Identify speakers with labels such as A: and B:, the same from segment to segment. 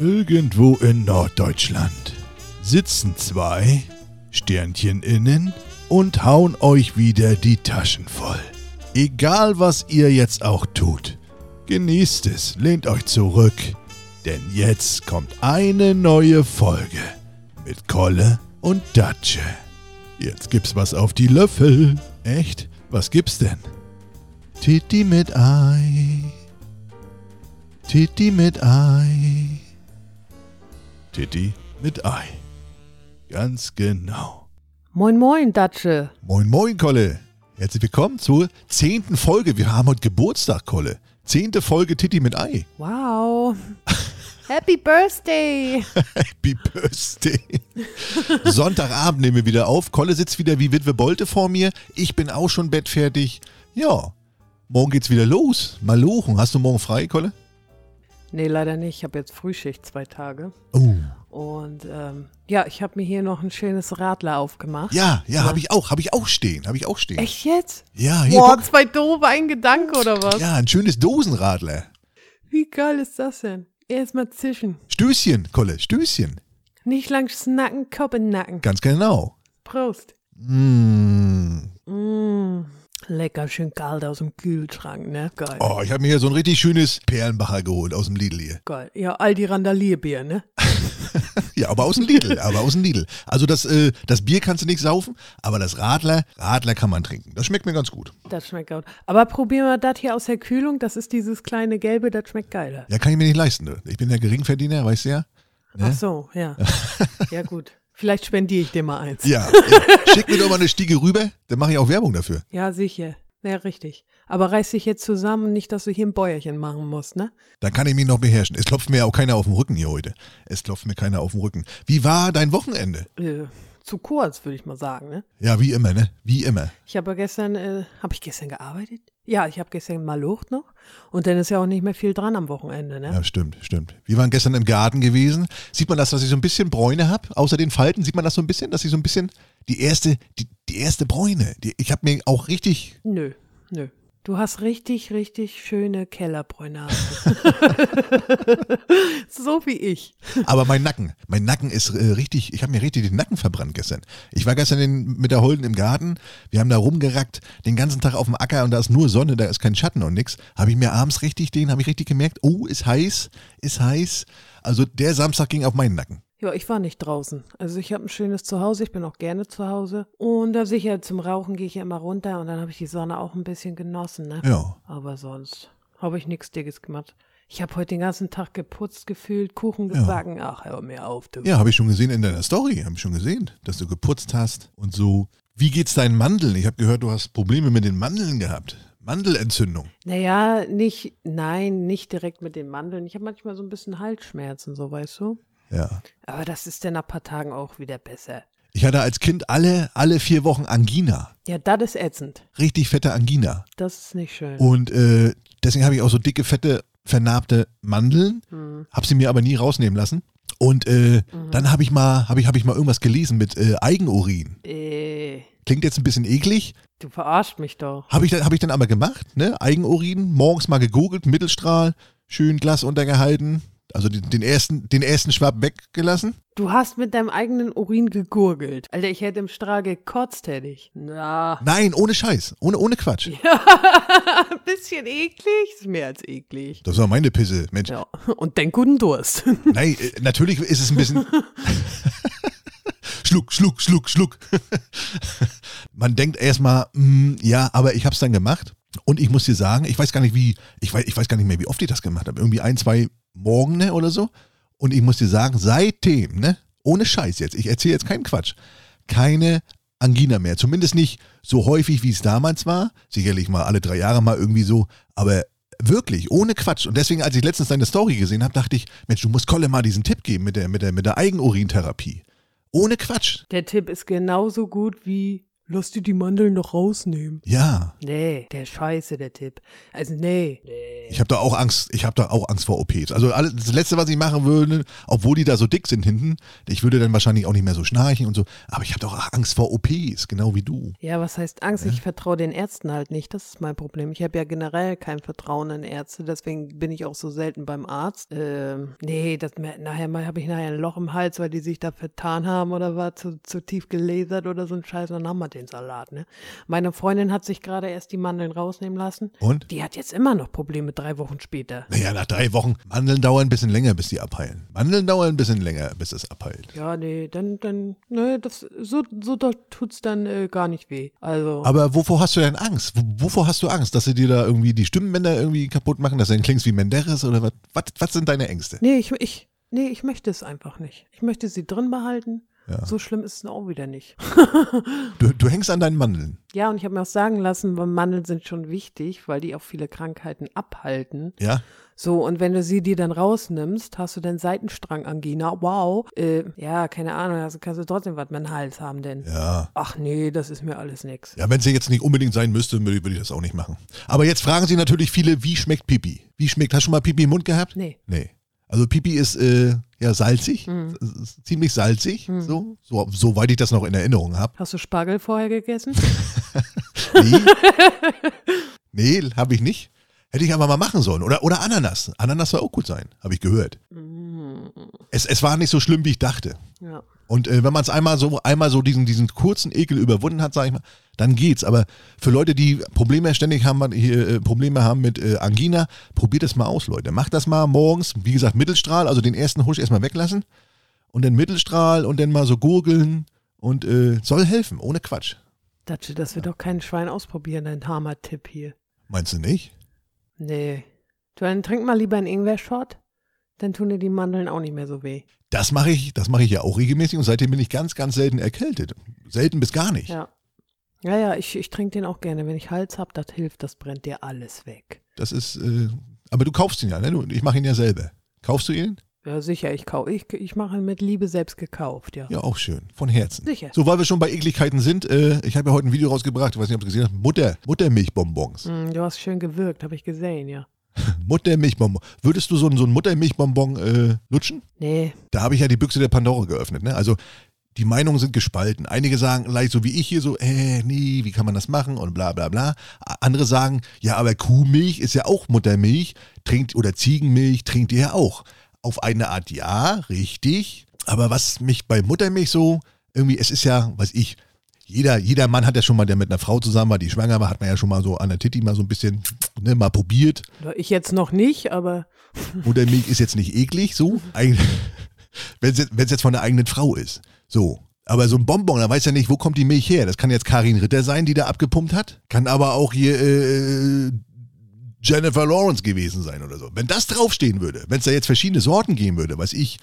A: Irgendwo in Norddeutschland sitzen zwei Sternchen innen und hauen euch wieder die Taschen voll. Egal was ihr jetzt auch tut, genießt es, lehnt euch zurück, denn jetzt kommt eine neue Folge mit Kolle und Datsche. Jetzt gibt's was auf die Löffel. Echt? Was gibt's denn? Titi mit Ei. Titi mit Ei. Titi mit Ei. Ganz genau.
B: Moin Moin, Datsche.
A: Moin, moin, Kolle. Herzlich willkommen zur zehnten Folge. Wir haben heute Geburtstag, Kolle. Zehnte Folge Titi mit Ei.
B: Wow. Happy Birthday.
A: Happy Birthday. Sonntagabend nehmen wir wieder auf. Kolle sitzt wieder wie Witwe Bolte vor mir. Ich bin auch schon bettfertig. Ja, morgen geht's wieder los. Malochen. Hast du morgen frei, Kolle?
B: Nee, leider nicht. Ich habe jetzt Frühschicht zwei Tage.
A: Oh.
B: Und ähm, ja, ich habe mir hier noch ein schönes Radler aufgemacht.
A: Ja, ja, habe ich auch. Habe ich auch stehen. Habe ich auch stehen.
B: Echt jetzt?
A: Ja, hier.
B: Boah,
A: guck.
B: zwei doofe, ein Gedanke oder was?
A: Ja, ein schönes Dosenradler.
B: Wie geil ist das denn? Erstmal zischen.
A: Stößchen, Kolle, Stößchen.
B: Nicht lang snacken, Kopf in Nacken.
A: Ganz genau.
B: Prost.
A: Mm.
B: Mmh. Lecker, schön kalt aus dem Kühlschrank, ne? Geil.
A: Oh, ich habe mir hier so ein richtig schönes Perlenbacher geholt aus dem Lidl hier.
B: Geil. Ja, all die Randalierbier, ne?
A: Ja, aber aus dem Lidl, aber aus dem Lidl. Also das, äh, das Bier kannst du nicht saufen, aber das Radler, Radler kann man trinken. Das schmeckt mir ganz gut.
B: Das schmeckt gut. Aber probieren wir das hier aus der Kühlung. Das ist dieses kleine Gelbe, das schmeckt geiler.
A: Ja, kann ich mir nicht leisten. Du. Ich bin ja Geringverdiener, weißt du ja.
B: Ach so, ja. ja, gut. Vielleicht spendiere ich dir mal eins.
A: Ja, ja. schick mir doch mal eine Stiege rüber, dann mache ich auch Werbung dafür.
B: Ja, sicher. Ja, richtig. Aber reiß dich jetzt zusammen, nicht, dass du hier ein Bäuerchen machen musst, ne?
A: Dann kann ich mich noch beherrschen. Es klopft mir ja auch keiner auf den Rücken hier heute. Es klopft mir keiner auf den Rücken. Wie war dein Wochenende?
B: Äh, zu kurz, würde ich mal sagen, ne?
A: Ja, wie immer, ne? Wie immer.
B: Ich habe ja gestern, äh, habe ich gestern gearbeitet? Ja, ich habe gestern mal Lucht noch. Und dann ist ja auch nicht mehr viel dran am Wochenende, ne?
A: Ja, stimmt, stimmt. Wir waren gestern im Garten gewesen. Sieht man das, dass ich so ein bisschen Bräune habe? Außer den Falten, sieht man das so ein bisschen, dass ich so ein bisschen die erste, die, die erste Bräune. Die, ich habe mir auch richtig.
B: Nö, nö. Du hast richtig, richtig schöne Kellerbräune. so wie ich.
A: Aber mein Nacken, mein Nacken ist äh, richtig, ich habe mir richtig den Nacken verbrannt gestern. Ich war gestern in, mit der Holden im Garten, wir haben da rumgerackt, den ganzen Tag auf dem Acker und da ist nur Sonne, da ist kein Schatten und nix. Habe ich mir abends richtig den, habe ich richtig gemerkt, oh, ist heiß, ist heiß. Also der Samstag ging auf meinen Nacken.
B: Ja, ich war nicht draußen. Also ich habe ein schönes Zuhause, ich bin auch gerne zu Hause. Und da sicher zum Rauchen gehe ich ja immer runter und dann habe ich die Sonne auch ein bisschen genossen, ne?
A: Ja.
B: Aber sonst habe ich nichts Dickes gemacht. Ich habe heute den ganzen Tag geputzt, gefühlt, Kuchen gebacken. Ach, hör mir auf, du.
A: Ja, habe ich schon gesehen in deiner Story, habe ich schon gesehen, dass du geputzt hast und so. Wie geht's deinen Mandeln? Ich habe gehört, du hast Probleme mit den Mandeln gehabt. Mandelentzündung.
B: Naja, nicht, nein, nicht direkt mit den Mandeln. Ich habe manchmal so ein bisschen Halsschmerzen, so weißt du.
A: Ja.
B: Aber das ist dann nach ein paar Tagen auch wieder besser.
A: Ich hatte als Kind alle, alle vier Wochen Angina.
B: Ja, das ist ätzend.
A: Richtig fette Angina.
B: Das ist nicht schön.
A: Und äh, deswegen habe ich auch so dicke, fette, vernarbte Mandeln.
B: Hm.
A: Habe sie mir aber nie rausnehmen lassen. Und äh, dann habe ich mal, habe ich, hab ich mal irgendwas gelesen mit äh, Eigenurin.
B: Äh,
A: Klingt jetzt ein bisschen eklig.
B: du verarscht mich doch.
A: Habe ich, dann- hab ich dann aber gemacht, ne? Eigenurin, morgens mal gegoogelt, Mittelstrahl, schön Glas untergehalten. Also den, den, ersten, den ersten Schwab weggelassen.
B: Du hast mit deinem eigenen Urin gegurgelt. Alter, ich hätte im Strahl gekotzt, hätte ich. Na,
A: Nein, ohne Scheiß, ohne, ohne Quatsch.
B: ein bisschen eklig. Ist mehr als eklig.
A: Das war meine Pisse, Mensch.
B: Ja, und denk guten Durst.
A: Nein, äh, natürlich ist es ein bisschen. schluck, schluck, schluck, schluck. Man denkt erstmal, mm, ja, aber ich habe es dann gemacht. Und ich muss dir sagen, ich weiß gar nicht, wie, ich weiß, ich weiß gar nicht mehr, wie oft ich das gemacht habe. Irgendwie ein, zwei Morgen oder so. Und ich muss dir sagen, seitdem, ne, ohne Scheiß jetzt, ich erzähle jetzt keinen Quatsch, keine Angina mehr. Zumindest nicht so häufig, wie es damals war. Sicherlich mal alle drei Jahre mal irgendwie so, aber wirklich, ohne Quatsch. Und deswegen, als ich letztens deine Story gesehen habe, dachte ich, Mensch, du musst Kolle mal diesen Tipp geben mit der, mit der, mit der Eigenurintherapie. Ohne Quatsch.
B: Der Tipp ist genauso gut wie lass dir die Mandeln noch rausnehmen.
A: Ja.
B: Nee, der ist scheiße, der Tipp. Also nee. nee.
A: Ich habe da auch Angst, ich habe da auch Angst vor OPs. Also alles, das Letzte, was ich machen würde, obwohl die da so dick sind hinten, ich würde dann wahrscheinlich auch nicht mehr so schnarchen und so, aber ich habe doch auch Angst vor OPs, genau wie du.
B: Ja, was heißt Angst? Ich vertraue den Ärzten halt nicht, das ist mein Problem. Ich habe ja generell kein Vertrauen in Ärzte, deswegen bin ich auch so selten beim Arzt. Ähm, nee, das, nachher habe ich nachher ein Loch im Hals, weil die sich da vertan haben oder war zu, zu tief gelasert oder so ein Scheiß, dann haben wir den Salat, ne? Meine Freundin hat sich gerade erst die Mandeln rausnehmen lassen.
A: Und?
B: Die hat jetzt immer noch Probleme drei Wochen später.
A: Naja, nach drei Wochen. Mandeln dauern ein bisschen länger, bis die abheilen. Mandeln dauern ein bisschen länger, bis es abheilt.
B: Ja, nee, dann, dann, ne, das, so, so tut's dann äh, gar nicht weh. Also.
A: Aber wovor hast du denn Angst? Wovor hast du Angst? Dass sie dir da irgendwie die Stimmbänder irgendwie kaputt machen, dass du dann klingst wie Menderes oder was? Was, was sind deine Ängste?
B: Nee, ich, ich, nee, ich möchte es einfach nicht. Ich möchte sie drin behalten.
A: Ja.
B: So schlimm ist es auch wieder nicht.
A: du, du hängst an deinen Mandeln.
B: Ja, und ich habe mir auch sagen lassen, Mandeln sind schon wichtig, weil die auch viele Krankheiten abhalten.
A: Ja.
B: So, und wenn du sie dir dann rausnimmst, hast du dann Seitenstrangangina. Wow. Äh, ja, keine Ahnung, also kannst du trotzdem was mit dem Hals haben, denn.
A: Ja.
B: Ach nee, das ist mir alles nix.
A: Ja, wenn sie jetzt nicht unbedingt sein müsste, würde, würde ich das auch nicht machen. Aber jetzt fragen sie natürlich viele, wie schmeckt Pipi? Wie schmeckt, hast du schon mal Pipi im Mund gehabt?
B: Nee.
A: Nee. Also Pipi ist äh, ja salzig, mhm. ziemlich salzig, mhm. so, so, soweit ich das noch in Erinnerung habe.
B: Hast du Spargel vorher gegessen?
A: nee, nee habe ich nicht. Hätte ich aber mal machen sollen. Oder, oder Ananas. Ananas soll auch gut sein, habe ich gehört. Mhm. Es, es war nicht so schlimm, wie ich dachte.
B: Ja.
A: Und äh, wenn man es einmal so, einmal so diesen, diesen kurzen Ekel überwunden hat, sage ich mal, dann geht's. Aber für Leute, die Probleme ständig haben, hier, äh, Probleme haben mit äh, Angina, probiert es mal aus, Leute. Macht das mal morgens, wie gesagt, Mittelstrahl, also den ersten Husch erstmal weglassen und dann Mittelstrahl und dann mal so gurgeln und äh, soll helfen, ohne Quatsch.
B: Datsche, das wird doch kein Schwein ausprobieren, dein Hammer-Tipp hier.
A: Meinst du nicht?
B: Nee. Du, dann trink mal lieber einen Ingwer-Shot, dann tun dir die Mandeln auch nicht mehr so weh.
A: Das mache ich, das mache ich ja auch regelmäßig und seitdem bin ich ganz, ganz selten erkältet. Selten bis gar nicht.
B: Ja. Ja, ja, ich, ich trinke den auch gerne. Wenn ich Hals habe, das hilft, das brennt dir alles weg.
A: Das ist, äh, aber du kaufst ihn ja, ne? Ich mache ihn ja selber. Kaufst du ihn?
B: Ja, sicher, ich kaufe. Ich, ich mache ihn mit Liebe selbst gekauft, ja.
A: Ja, auch schön. Von Herzen.
B: Sicher.
A: So, weil wir schon bei Ekligkeiten sind, äh, ich habe ja heute ein Video rausgebracht, ich weiß nicht, ob du gesehen hast, Mutter, Muttermilchbonbons.
B: Mm, du hast schön gewirkt, habe ich gesehen, ja.
A: Muttermilchbonbon. Würdest du so, so ein Muttermilchbonbon äh, lutschen?
B: Nee.
A: Da habe ich ja die Büchse der Pandora geöffnet. Ne? Also die Meinungen sind gespalten. Einige sagen, leicht so wie ich hier, so, äh, nee, wie kann man das machen und bla bla bla. Andere sagen, ja, aber Kuhmilch ist ja auch Muttermilch, trinkt oder Ziegenmilch trinkt ihr ja auch. Auf eine Art ja, richtig. Aber was mich bei Muttermilch so, irgendwie, es ist ja, weiß ich, jeder, jeder Mann hat ja schon mal, der mit einer Frau zusammen war, die schwanger war, hat man ja schon mal so an der Titi mal so ein bisschen, ne, mal probiert.
B: Ich jetzt noch nicht, aber.
A: Muttermilch ist jetzt nicht eklig, so. Wenn es jetzt, jetzt von der eigenen Frau ist. So. Aber so ein Bonbon, da weiß ja nicht, wo kommt die Milch her. Das kann jetzt Karin Ritter sein, die da abgepumpt hat. Kann aber auch hier äh, Jennifer Lawrence gewesen sein oder so. Wenn das draufstehen würde, wenn es da jetzt verschiedene Sorten geben würde, weiß ich,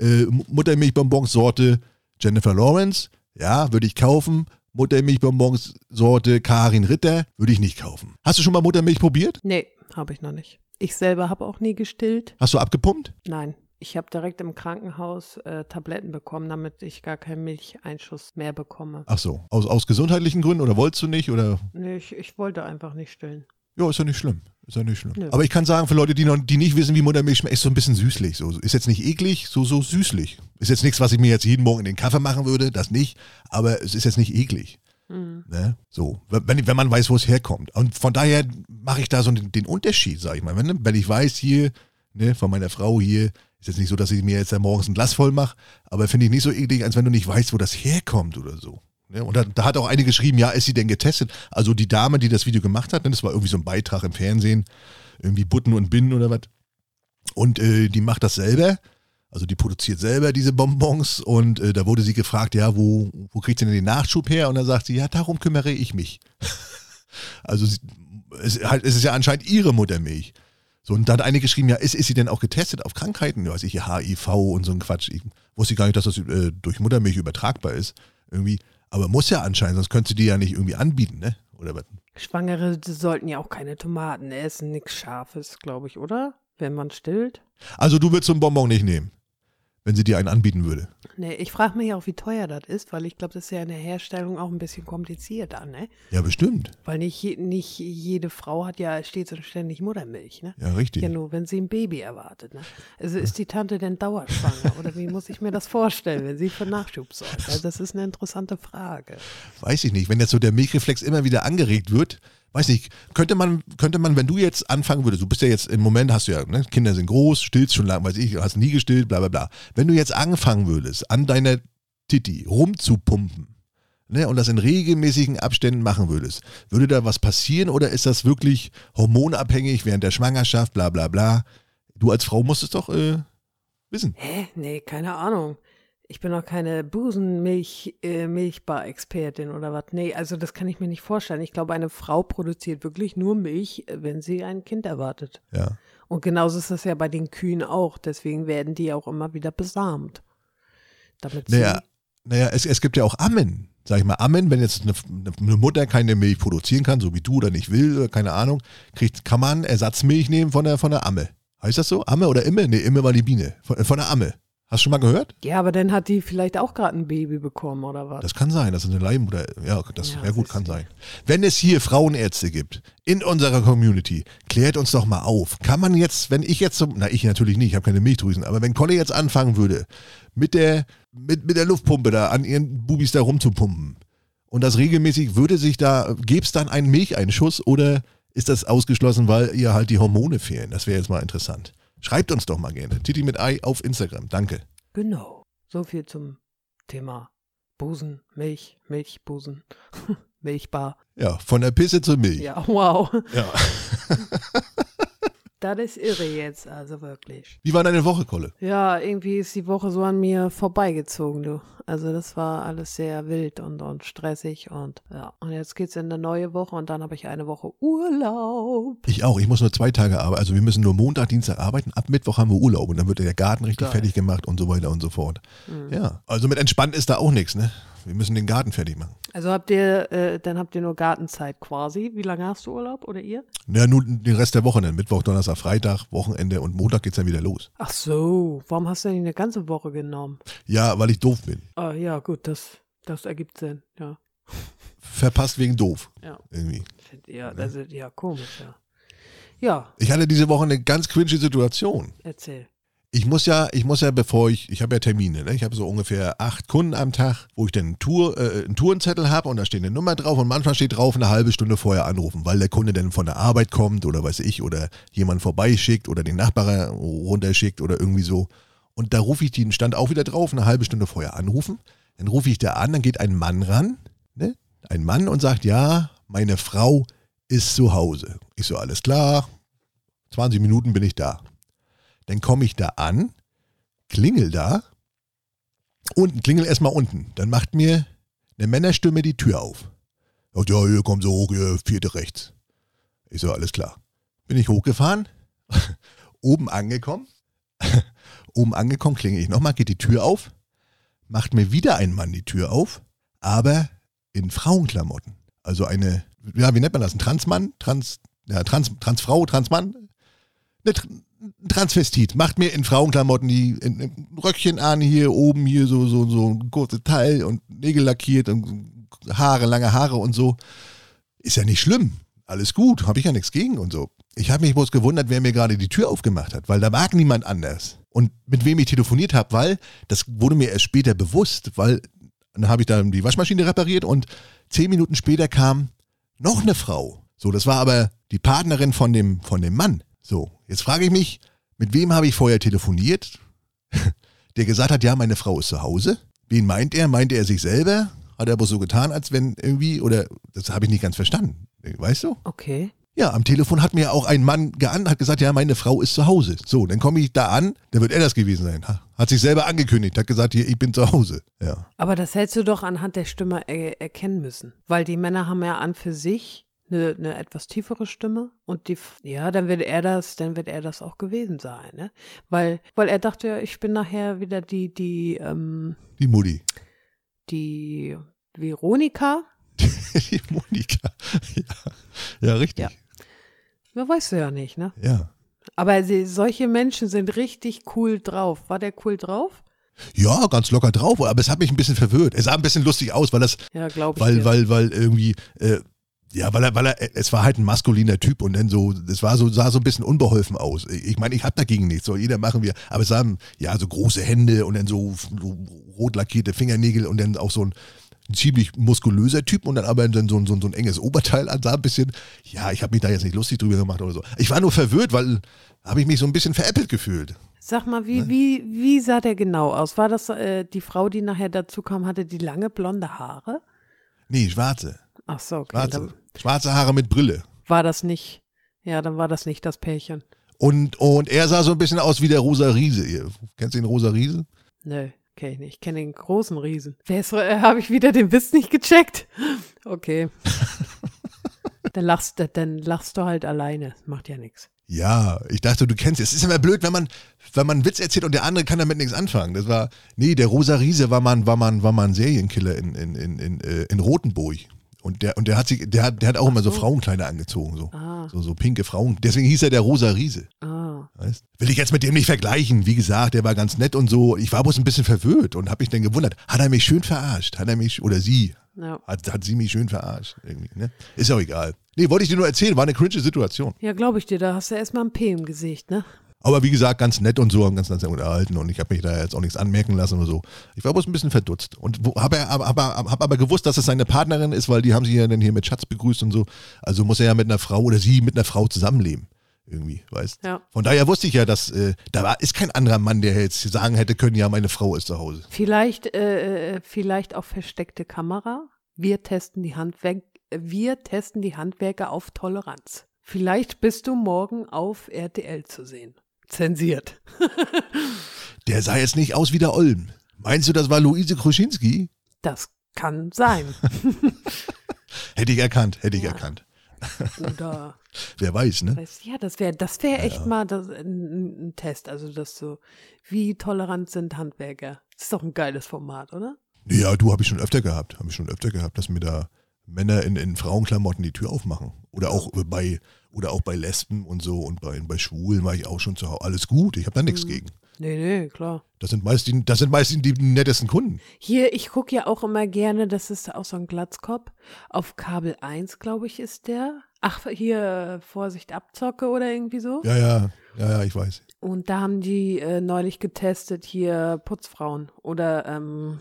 A: äh, Muttermilchbonbons Sorte Jennifer Lawrence, ja, würde ich kaufen. Muttermilchbonbons Sorte Karin Ritter würde ich nicht kaufen. Hast du schon mal Muttermilch probiert?
B: Nee, habe ich noch nicht. Ich selber habe auch nie gestillt.
A: Hast du abgepumpt?
B: Nein. Ich habe direkt im Krankenhaus äh, Tabletten bekommen, damit ich gar keinen Milcheinschuss mehr bekomme.
A: Ach so, aus, aus gesundheitlichen Gründen oder wolltest du nicht? Oder?
B: Nee, ich, ich wollte einfach nicht stillen.
A: Ja, ist ja nicht schlimm. Ist ja nicht schlimm. Nö. Aber ich kann sagen, für Leute, die, noch, die nicht wissen, wie Muttermilch schmeckt, ist so ein bisschen süßlich. So. Ist jetzt nicht eklig, so, so süßlich. Ist jetzt nichts, was ich mir jetzt jeden Morgen in den Kaffee machen würde, das nicht. Aber es ist jetzt nicht eklig. Mhm. Ne? So, wenn, wenn man weiß, wo es herkommt. Und von daher mache ich da so den, den Unterschied, sage ich mal. Wenn, wenn ich weiß, hier, ne, von meiner Frau hier, ist jetzt nicht so, dass ich mir jetzt da morgens ein Glas voll mache, aber finde ich nicht so eklig, als wenn du nicht weißt, wo das herkommt oder so. Ne? Und da, da, hat auch eine geschrieben, ja, ist sie denn getestet? Also die Dame, die das Video gemacht hat, ne, das war irgendwie so ein Beitrag im Fernsehen, irgendwie Butten und Binnen oder was. Und äh, die macht das selber. Also die produziert selber diese Bonbons und äh, da wurde sie gefragt, ja, wo, wo kriegt sie denn den Nachschub her? Und dann sagt sie, ja, darum kümmere ich mich. also sie, es, halt, es ist ja anscheinend ihre Muttermilch. So, und da hat eine geschrieben, ja, ist, ist sie denn auch getestet auf Krankheiten? Ja, weiß ich, HIV und so ein Quatsch. Ich wusste gar nicht, dass das äh, durch Muttermilch übertragbar ist. Irgendwie. Aber muss ja anscheinend, sonst könnte sie die ja nicht irgendwie anbieten, ne? Oder was?
B: Schwangere sollten ja auch keine Tomaten essen, nichts Scharfes, glaube ich, oder? Wenn man stillt.
A: Also du würdest so einen Bonbon nicht nehmen. Wenn sie dir einen anbieten würde.
B: Nee, ich frage mich auch, wie teuer das ist, weil ich glaube, das ist ja in der Herstellung auch ein bisschen komplizierter, ne?
A: Ja, bestimmt.
B: Weil nicht, nicht jede Frau hat ja stets und ständig Muttermilch, ne?
A: Ja, richtig.
B: Ja, nur wenn sie ein Baby erwartet, ne? Also ist die Tante denn dauerschwanger oder wie muss ich mir das vorstellen, wenn sie für Nachschub sorgt? Also das ist eine interessante Frage.
A: Weiß ich nicht. Wenn jetzt so der Milchreflex immer wieder angeregt wird, weiß nicht, könnte man, könnte man, wenn du jetzt anfangen würdest, du bist ja jetzt im Moment, hast du ja, ne, Kinder sind groß, stillst schon lange, weiß ich, hast nie gestillt, bla bla bla. Wenn du jetzt anfangen würdest, an deiner Titi rumzupumpen, ne, und das in regelmäßigen Abständen machen würdest, würde da was passieren oder ist das wirklich hormonabhängig während der Schwangerschaft, bla bla bla? Du als Frau musst es doch äh, wissen.
B: Hä? Nee, keine Ahnung. Ich bin doch keine Busenmilch, äh, oder was. Nee, also das kann ich mir nicht vorstellen. Ich glaube, eine Frau produziert wirklich nur Milch, wenn sie ein Kind erwartet.
A: Ja.
B: Und genauso ist das ja bei den Kühen auch. Deswegen werden die auch immer wieder besamt. Damit
A: Naja, naja es, es gibt ja auch Ammen. Sag ich mal, Ammen, wenn jetzt eine, eine Mutter keine Milch produzieren kann, so wie du oder nicht will, oder keine Ahnung, kriegt, kann man Ersatzmilch nehmen von der, von der Amme. Heißt das so? Amme oder Imme? Nee, Imme war die Biene. Von, von der Amme. Hast du schon mal gehört?
B: Ja, aber dann hat die vielleicht auch gerade ein Baby bekommen oder was?
A: Das kann sein, das ist eine Leihmutter. Ja, das, ja,
B: Ja,
A: gut, kann sein. Wenn es hier Frauenärzte gibt, in unserer Community, klärt uns doch mal auf. Kann man jetzt, wenn ich jetzt, zum, na ich natürlich nicht, ich habe keine Milchdrüsen, aber wenn Conny jetzt anfangen würde, mit der, mit, mit der Luftpumpe da an ihren Bubis da rumzupumpen und das regelmäßig, würde sich da, gäbe es dann einen Milcheinschuss oder ist das ausgeschlossen, weil ihr halt die Hormone fehlen? Das wäre jetzt mal interessant. Schreibt uns doch mal gerne. Titi mit Ei auf Instagram. Danke.
B: Genau. So viel zum Thema Busen, Milch, Milchbusen, Milchbar.
A: Ja, von der Pisse zur Milch.
B: Ja, wow.
A: ja.
B: Das ist irre jetzt, also wirklich.
A: Wie war deine Woche, Kolle?
B: Ja, irgendwie ist die Woche so an mir vorbeigezogen, du. Also das war alles sehr wild und, und stressig und ja. Und jetzt geht's in eine neue Woche und dann habe ich eine Woche Urlaub.
A: Ich auch. Ich muss nur zwei Tage arbeiten. Also wir müssen nur Montag, Dienstag arbeiten. Ab Mittwoch haben wir Urlaub und dann wird der Garten richtig
B: Geil.
A: fertig gemacht und so weiter und so fort.
B: Mhm.
A: Ja. Also mit entspannt ist da auch nichts, ne? Wir müssen den Garten fertig machen.
B: Also habt ihr, äh, dann habt ihr nur Gartenzeit quasi. Wie lange hast du Urlaub oder ihr?
A: Ja, nur den Rest der Woche dann. Mittwoch, Donnerstag, Freitag, Wochenende und Montag geht's dann wieder los.
B: Ach so, warum hast du denn die eine ganze Woche genommen?
A: Ja, weil ich doof bin.
B: Ah, ja, gut, das, das ergibt Sinn, ja.
A: Verpasst wegen doof.
B: Ja,
A: Irgendwie.
B: ja, also, ja, komisch, ja. Ja,
A: Ich hatte diese Woche eine ganz cringe Situation.
B: erzähl.
A: Ich muss ja, ich muss ja, bevor ich, ich habe ja Termine, ne? ich habe so ungefähr acht Kunden am Tag, wo ich dann einen, Tour, äh, einen Tourenzettel habe und da steht eine Nummer drauf und manchmal steht drauf, eine halbe Stunde vorher anrufen, weil der Kunde dann von der Arbeit kommt oder weiß ich, oder jemand vorbeischickt oder den Nachbar runterschickt oder irgendwie so. Und da rufe ich den Stand auch wieder drauf, eine halbe Stunde vorher anrufen. Dann rufe ich da an, dann geht ein Mann ran, ne? ein Mann und sagt, ja, meine Frau ist zu Hause. Ich so, alles klar, 20 Minuten bin ich da. Dann komme ich da an, klingel da, unten, klingel erstmal unten. Dann macht mir eine Männerstimme die Tür auf. Sagt, ja, hier kommen Sie hoch, hier, vierte rechts. Ich so, alles klar. Bin ich hochgefahren, oben angekommen, oben angekommen, klingel ich nochmal, geht die Tür auf, macht mir wieder ein Mann die Tür auf, aber in Frauenklamotten. Also eine, ja, wie nennt man das? Ein Transmann? Trans, ja, Trans, Transfrau, Transmann? Eine Transvestit. Macht mir in Frauenklamotten die in, in Röckchen an, hier oben, hier so, so, so ein kurzes Teil und Nägel lackiert und Haare, lange Haare und so. Ist ja nicht schlimm. Alles gut, habe ich ja nichts gegen und so. Ich habe mich bloß gewundert, wer mir gerade die Tür aufgemacht hat, weil da mag niemand anders. Und mit wem ich telefoniert habe, weil das wurde mir erst später bewusst, weil dann habe ich dann die Waschmaschine repariert und zehn Minuten später kam noch eine Frau. So, das war aber die Partnerin von dem, von dem Mann. So, jetzt frage ich mich, mit wem habe ich vorher telefoniert? Der gesagt hat, ja, meine Frau ist zu Hause. Wen meint er? Meint er sich selber? Hat er aber so getan, als wenn irgendwie, oder das habe ich nicht ganz verstanden. Weißt du?
B: Okay.
A: Ja, am Telefon hat mir auch ein Mann gean, hat gesagt, ja, meine Frau ist zu Hause. So, dann komme ich da an, dann wird er das gewesen sein. Ha- Hat sich selber angekündigt, hat gesagt, hier, ich bin zu Hause. Ja.
B: Aber das hättest du doch anhand der Stimme er erkennen müssen. Weil die Männer haben ja an für sich eine, eine etwas tiefere Stimme und die, ja, dann wird er das, dann wird er das auch gewesen sein, ne? Weil, weil er dachte ja, ich bin nachher wieder die, die, ähm,
A: Die Mutti.
B: die Veronika.
A: Die Monika. Ja, ja richtig.
B: Ja. Ja, weißt du ja nicht, ne?
A: ja.
B: Aber sie, solche Menschen sind richtig cool drauf. War der cool drauf?
A: Ja, ganz locker drauf, aber es hat mich ein bisschen verwirrt. Es sah ein bisschen lustig aus, weil das,
B: Ja, glaube ich.
A: weil,
B: dir.
A: weil, weil irgendwie, äh, ja, weil er, weil er, es war halt ein maskuliner Typ und dann so, es war so, sah so ein bisschen unbeholfen aus. Ich meine, ich hab dagegen nichts, soll jeder machen wir, aber es sahen, ja, so große Hände und dann so, so rot lackierte Fingernägel und dann auch so ein, ein ziemlich muskulöser Typ und dann aber dann so, ein- so, so ein enges Oberteil an, sah ein bisschen, ja, ich habe mich da jetzt nicht lustig drüber gemacht oder so. Ich war nur verwirrt, weil habe ich mich so ein bisschen veräppelt gefühlt.
B: Sag mal,
A: Ne?
B: wie, wie, wie sah der genau aus? War das äh, die Frau, die nachher dazu kam, hatte die lange blonde Haare?
A: Nee, schwarze.
B: Ach so, okay.
A: Schwarze. Schwarze Haare mit Brille.
B: war das nicht, ja, dann war das nicht das Pärchen.
A: Und, und er sah so ein bisschen aus wie der Rosa Riese. Ihr, kennst du den Rosa Riese?
B: Nö, kenn ich nicht. Ich kenne den großen Riesen. Wer ist, äh, habe ich wieder den Witz nicht gecheckt? Okay. dann, lachst, du- dann lachst du halt alleine. Macht ja nichts.
A: Ja, ich dachte, du kennst es. Es ist immer blöd, wenn man, wenn man einen Witz erzählt und der andere kann damit nichts anfangen. Das war, nee, der Rosa Riese war mal, ein- war mal, ein- war mal ein Serienkiller in, in, in, in, äh, in Rotenburg. Und der, und der hat sich, der hat, der hat auch immer so
B: so.
A: Frauenkleider angezogen, so.
B: Ah,
A: So, so pinke Frauen. Deswegen hieß er der Rosa Riese.
B: ah.
A: Weißt? Will ich jetzt mit dem nicht vergleichen. Wie gesagt, der war ganz nett und so. Ich war bloß ein bisschen verwirrt und habe mich dann gewundert. Hat er mich schön verarscht? Hat er mich, oder sie,
B: Ja.
A: hat, hat sie mich schön verarscht? Irgendwie, ne? Ist auch egal. Nee, wollte ich dir nur erzählen, war eine cringe Situation.
B: Ja, glaube ich dir, da hast du erstmal ein P im Gesicht, ne?
A: Aber wie gesagt, ganz nett und so, haben ganz nett unterhalten und ich habe mich da jetzt auch nichts anmerken lassen oder so. Ich war bloß ein bisschen verdutzt und habe aber, aber, hab aber gewusst, dass es seine Partnerin ist, weil die haben sie ja dann hier mit Schatz begrüßt und so. Also muss er ja mit einer Frau oder sie mit einer Frau zusammenleben. Irgendwie, weißt
B: Ja.
A: Von daher wusste ich ja, dass äh, da war, ist kein anderer Mann, der jetzt sagen hätte können, ja, meine Frau ist zu Hause.
B: Vielleicht, äh, äh, vielleicht auch versteckte Kamera. Wir testen die Handwerk wir testen die Handwerker auf Toleranz. Vielleicht bist du morgen auf RTL zu sehen. Zensiert.
A: Der sah jetzt nicht aus wie der Olm. Meinst du, das war Luise Kruschinski?
B: Das kann sein.
A: Hätte ich erkannt, hätte ich
B: Ja.
A: erkannt.
B: Oder
A: Wer weiß, ne?
B: weiß, ja, das wäre das wäre echt mal das, ein, ein Test. Also das so, wie tolerant sind Handwerker? Das ist doch ein geiles Format, oder?
A: Ja, du habe ich schon öfter gehabt. Habe ich schon öfter gehabt, dass mir da Männer in, in Frauenklamotten die Tür aufmachen. Oder auch bei oder auch bei Lesben und so und bei, bei Schwulen war ich auch schon zu Hause. Alles gut, ich habe da nichts
B: Mhm.
A: gegen.
B: Nee, nee, klar.
A: Das sind meist die, das sind meist die, die nettesten Kunden.
B: Hier, ich gucke ja auch immer gerne, das ist auch so ein Glatzkopf. Auf Kabel 1, glaube ich, ist der. Ach, hier, Vorsicht, Abzocke oder irgendwie so.
A: Ja, ja, ja, ja, ich weiß.
B: Und da haben die äh, neulich getestet, hier Putzfrauen oder ähm,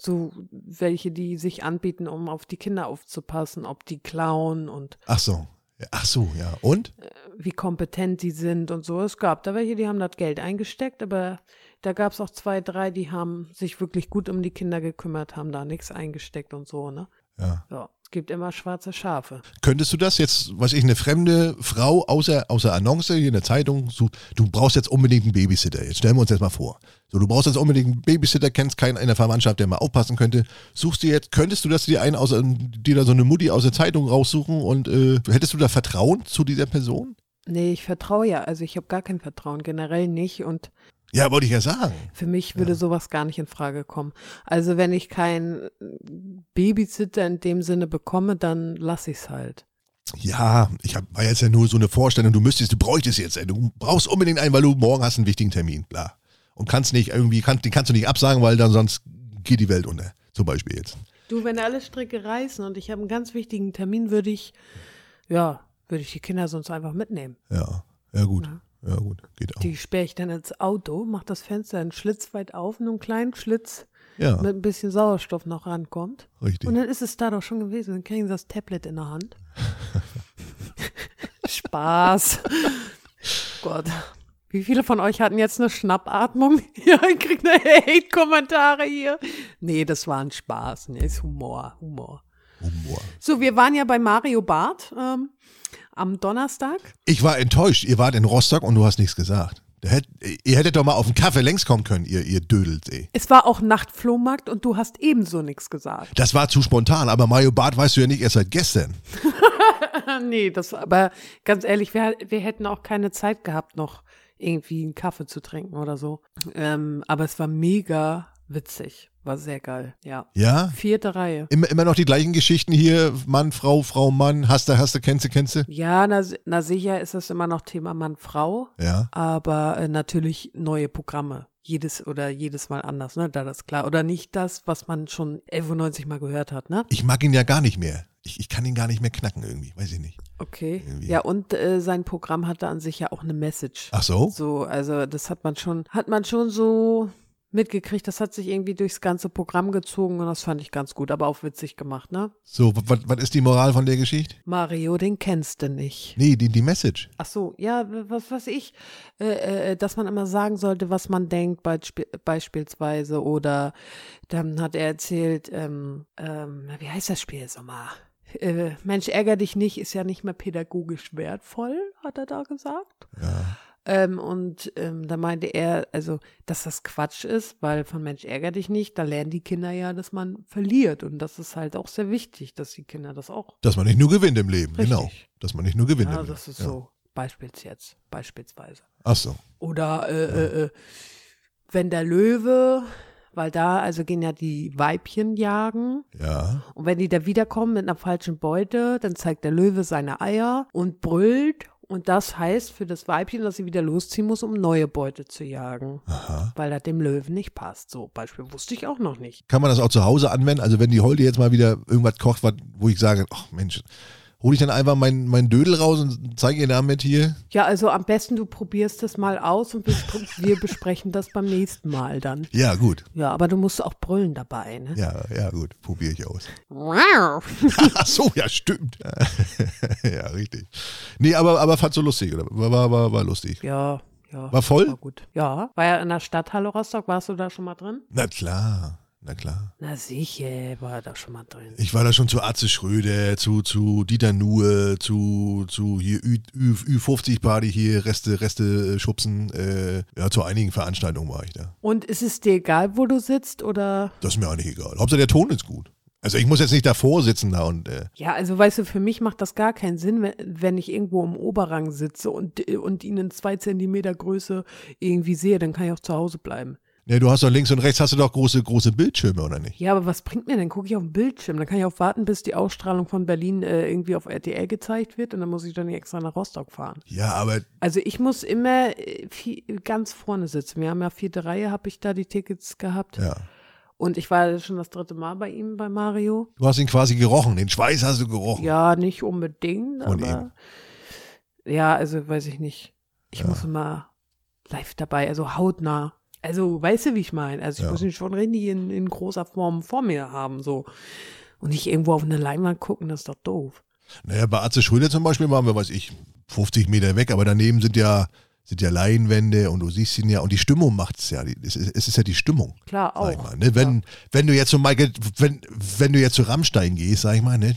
B: so welche, die sich anbieten, um auf die Kinder aufzupassen, ob die klauen und
A: Ach so. Ach so, ja. Und?
B: wie kompetent die sind und so. Es gab da welche, die haben das Geld eingesteckt, aber da gab es auch zwei, drei, die haben sich wirklich gut um die Kinder gekümmert, haben da nichts eingesteckt und so, ne?
A: Ja.
B: Ja, es gibt immer schwarze Schafe.
A: Könntest du das jetzt, was ich, eine fremde Frau außer, außer Annonce hier in der Zeitung, so, du brauchst jetzt unbedingt einen Babysitter. Jetzt stellen wir uns jetzt mal vor. So, du brauchst jetzt unbedingt einen Babysitter, kennst keinen in der Verwandtschaft, der mal aufpassen könnte. Suchst dir jetzt, könntest du das dir einen aus, dir da so eine Mutti aus der Zeitung raussuchen und äh, hättest du da Vertrauen zu dieser Person?
B: Nee, ich vertraue ja, also ich habe gar kein Vertrauen, generell nicht und
A: Ja, wollte ich ja sagen.
B: für mich würde sowas gar nicht in Frage kommen. Also wenn ich keinen Babysitter in dem Sinne bekomme, dann lasse ich es halt.
A: Ja, ich hab, war jetzt ja nur so eine Vorstellung, du müsstest, du bräuchtest jetzt, du brauchst unbedingt einen, weil du morgen hast einen wichtigen Termin, klar. Und kannst nicht irgendwie, kannst, den kannst du nicht absagen, weil dann sonst geht die Welt unter. Zum Beispiel jetzt.
B: Du, wenn alle Stricke reißen und ich habe einen ganz wichtigen Termin, würde ich, ja, würde ich die Kinder sonst einfach mitnehmen.
A: Ja, ja gut.
B: Ja.
A: Ja gut, geht auch.
B: Die sperre ich dann ins Auto, mach das Fenster einen Schlitz weit auf, nur einen kleinen Schlitz
A: Ja,
B: mit ein bisschen Sauerstoff noch rankommt.
A: richtig.
B: Und dann ist es da doch schon gewesen. Dann kriegen sie das Tablet in der Hand. Spaß. Gott. Wie viele von euch hatten jetzt eine Schnappatmung? Ja, ich krieg eine Hate-Kommentare hier. Nee, das war ein Spaß. Nee, ist Humor, Humor.
A: Humor.
B: So, wir waren ja bei Mario Barth ähm, am Donnerstag.
A: Ich war enttäuscht. Ihr wart in Rostock und du hast nichts gesagt. Hätt, ihr hättet doch mal auf den Kaffee längst kommen können, ihr, ihr Dödels, ey.
B: Es war auch Nachtflohmarkt und du hast ebenso nichts gesagt.
A: Das war zu spontan, aber Mario Barth weißt du ja nicht erst seit gestern.
B: nee, das war, aber ganz ehrlich, wir, wir hätten auch keine Zeit gehabt, noch irgendwie einen Kaffee zu trinken oder so. Ähm, aber es war mega witzig. War sehr geil, ja.
A: Ja?
B: Vierte Reihe.
A: Immer, immer noch die gleichen Geschichten hier, Mann, Frau, Frau, Mann, hast du, hast du, kennst du, kennst du?
B: Ja, na, na sicher ist das immer noch Thema Mann-Frau,
A: Ja.
B: aber äh, natürlich neue Programme. Jedes oder jedes Mal anders, ne? Da das klar. Oder nicht das, was man schon 11.90 Mal gehört hat, ne?
A: Ich mag ihn ja gar nicht mehr. Ich, ich kann ihn gar nicht mehr knacken irgendwie, weiß ich nicht.
B: Okay.
A: Irgendwie.
B: Ja, und äh, sein Programm hatte an sich ja auch eine Message.
A: Ach so?
B: So, also das hat man schon, hat man schon so mitgekriegt. Das hat sich irgendwie durchs ganze Programm gezogen und das fand ich ganz gut, aber auch witzig gemacht, ne?
A: So, was, ist die Moral von der Geschichte?
B: Mario, den kennst du nicht.
A: Nee, die, die Message.
B: Ach so, ja, was weiß ich, äh, äh, dass man immer sagen sollte, was man denkt, beisp beispielsweise. Oder dann hat er erzählt, ähm, ähm, wie heißt das Spiel nochmal? Äh, Mensch, ärger dich nicht, ist ja nicht mehr pädagogisch wertvoll, hat er da gesagt.
A: Ja.
B: Ähm, und ähm, da meinte er, also, dass das Quatsch ist, weil von Mensch ärger dich nicht, da lernen die Kinder ja, dass man verliert. Und das ist halt auch sehr wichtig, dass die Kinder das auch.
A: Dass man nicht nur gewinnt im Leben,
B: Richtig.
A: genau. Dass man nicht nur gewinnt
B: Ja,
A: im
B: das
A: Leben.
B: ist so, beispiels jetzt, beispielsweise.
A: Ach so.
B: Oder äh, äh, äh, wenn der Löwe, weil da, also gehen ja die Weibchen jagen.
A: Ja.
B: Und wenn die da wiederkommen mit einer falschen Beute, dann zeigt der Löwe seine Eier und brüllt. Und das heißt für das Weibchen, dass sie wieder losziehen muss, um neue Beute zu jagen.
A: Aha.
B: Weil das dem Löwen nicht passt. So, Beispiel wusste ich auch noch nicht.
A: Kann man das auch zu Hause anwenden? Also wenn die Holde jetzt mal wieder irgendwas kocht, wo ich sage, ach Mensch, hole ich dann einfach meinen mein Dödel raus und zeige ihr damit hier.
B: Ja, also am besten du probierst das mal aus und wir, wir besprechen das beim nächsten Mal dann.
A: Ja, gut.
B: Ja, aber du musst auch brüllen dabei, ne?
A: Ja, ja, gut. Probiere ich aus.
B: Wow.
A: Ach so, ja, stimmt. ja, richtig. Nee, aber, aber fand so lustig, oder? War, war, war, war lustig.
B: Ja, ja.
A: War voll?
B: War gut. Ja, war ja in der Stadthalle Rostock. Warst du da schon mal drin?
A: Na klar, na klar.
B: Na sicher, war da schon mal drin.
A: Ich war da schon zu Atze Schröder, zu, zu Dieter Nuhe, zu, zu hier Ü, Ü, Ü50-Party hier, Reste, Reste äh, schubsen. Äh, ja, zu einigen Veranstaltungen war ich da.
B: Und ist es dir egal, wo du sitzt oder?
A: Das ist mir auch nicht egal. Hauptsache der Ton ist gut. Also ich muss jetzt nicht davor sitzen da und äh,
B: Ja, also weißt du, für mich macht das gar keinen Sinn, wenn, wenn ich irgendwo im Oberrang sitze und, und ihn in zwei Zentimeter Größe irgendwie sehe, dann kann ich auch zu Hause bleiben.
A: Ne, du hast doch links und rechts hast du doch große, große Bildschirme, oder nicht?
B: Ja, aber was bringt mir denn? Gucke ich auf den Bildschirm. Dann kann ich auch warten, bis die Ausstrahlung von Berlin äh, irgendwie auf RTL gezeigt wird und dann muss ich dann nicht extra nach Rostock fahren.
A: Ja, aber
B: Also ich muss immer äh, viel, ganz vorne sitzen. Wir haben ja vierte Reihe, habe ich da die Tickets gehabt.
A: ja.
B: Und ich war schon das dritte Mal bei ihm, bei Mario.
A: Du hast ihn quasi gerochen, den Schweiß hast du gerochen.
B: Ja, nicht unbedingt,
A: Von
B: aber ja, also weiß ich nicht. Ich muss immer live dabei, also hautnah. Also weißt du, wie ich meine? Also ich
A: Ja.
B: muss ihn schon richtig in, in großer Form vor mir haben, so. Und nicht irgendwo auf eine Leinwand gucken, das ist doch doof.
A: Naja, bei Atze Schröder zum Beispiel waren wir, weiß ich, 50 Meter weg, aber daneben sind ja, sind ja Leinwände und du siehst ihn ja und die Stimmung macht's ja. Die- Es ist, es ist ja die Stimmung.
B: Klar, auch.
A: mal, ne? wenn, wenn du jetzt zu Michael, wenn, wenn du jetzt zu Rammstein gehst, sag ich mal, ne?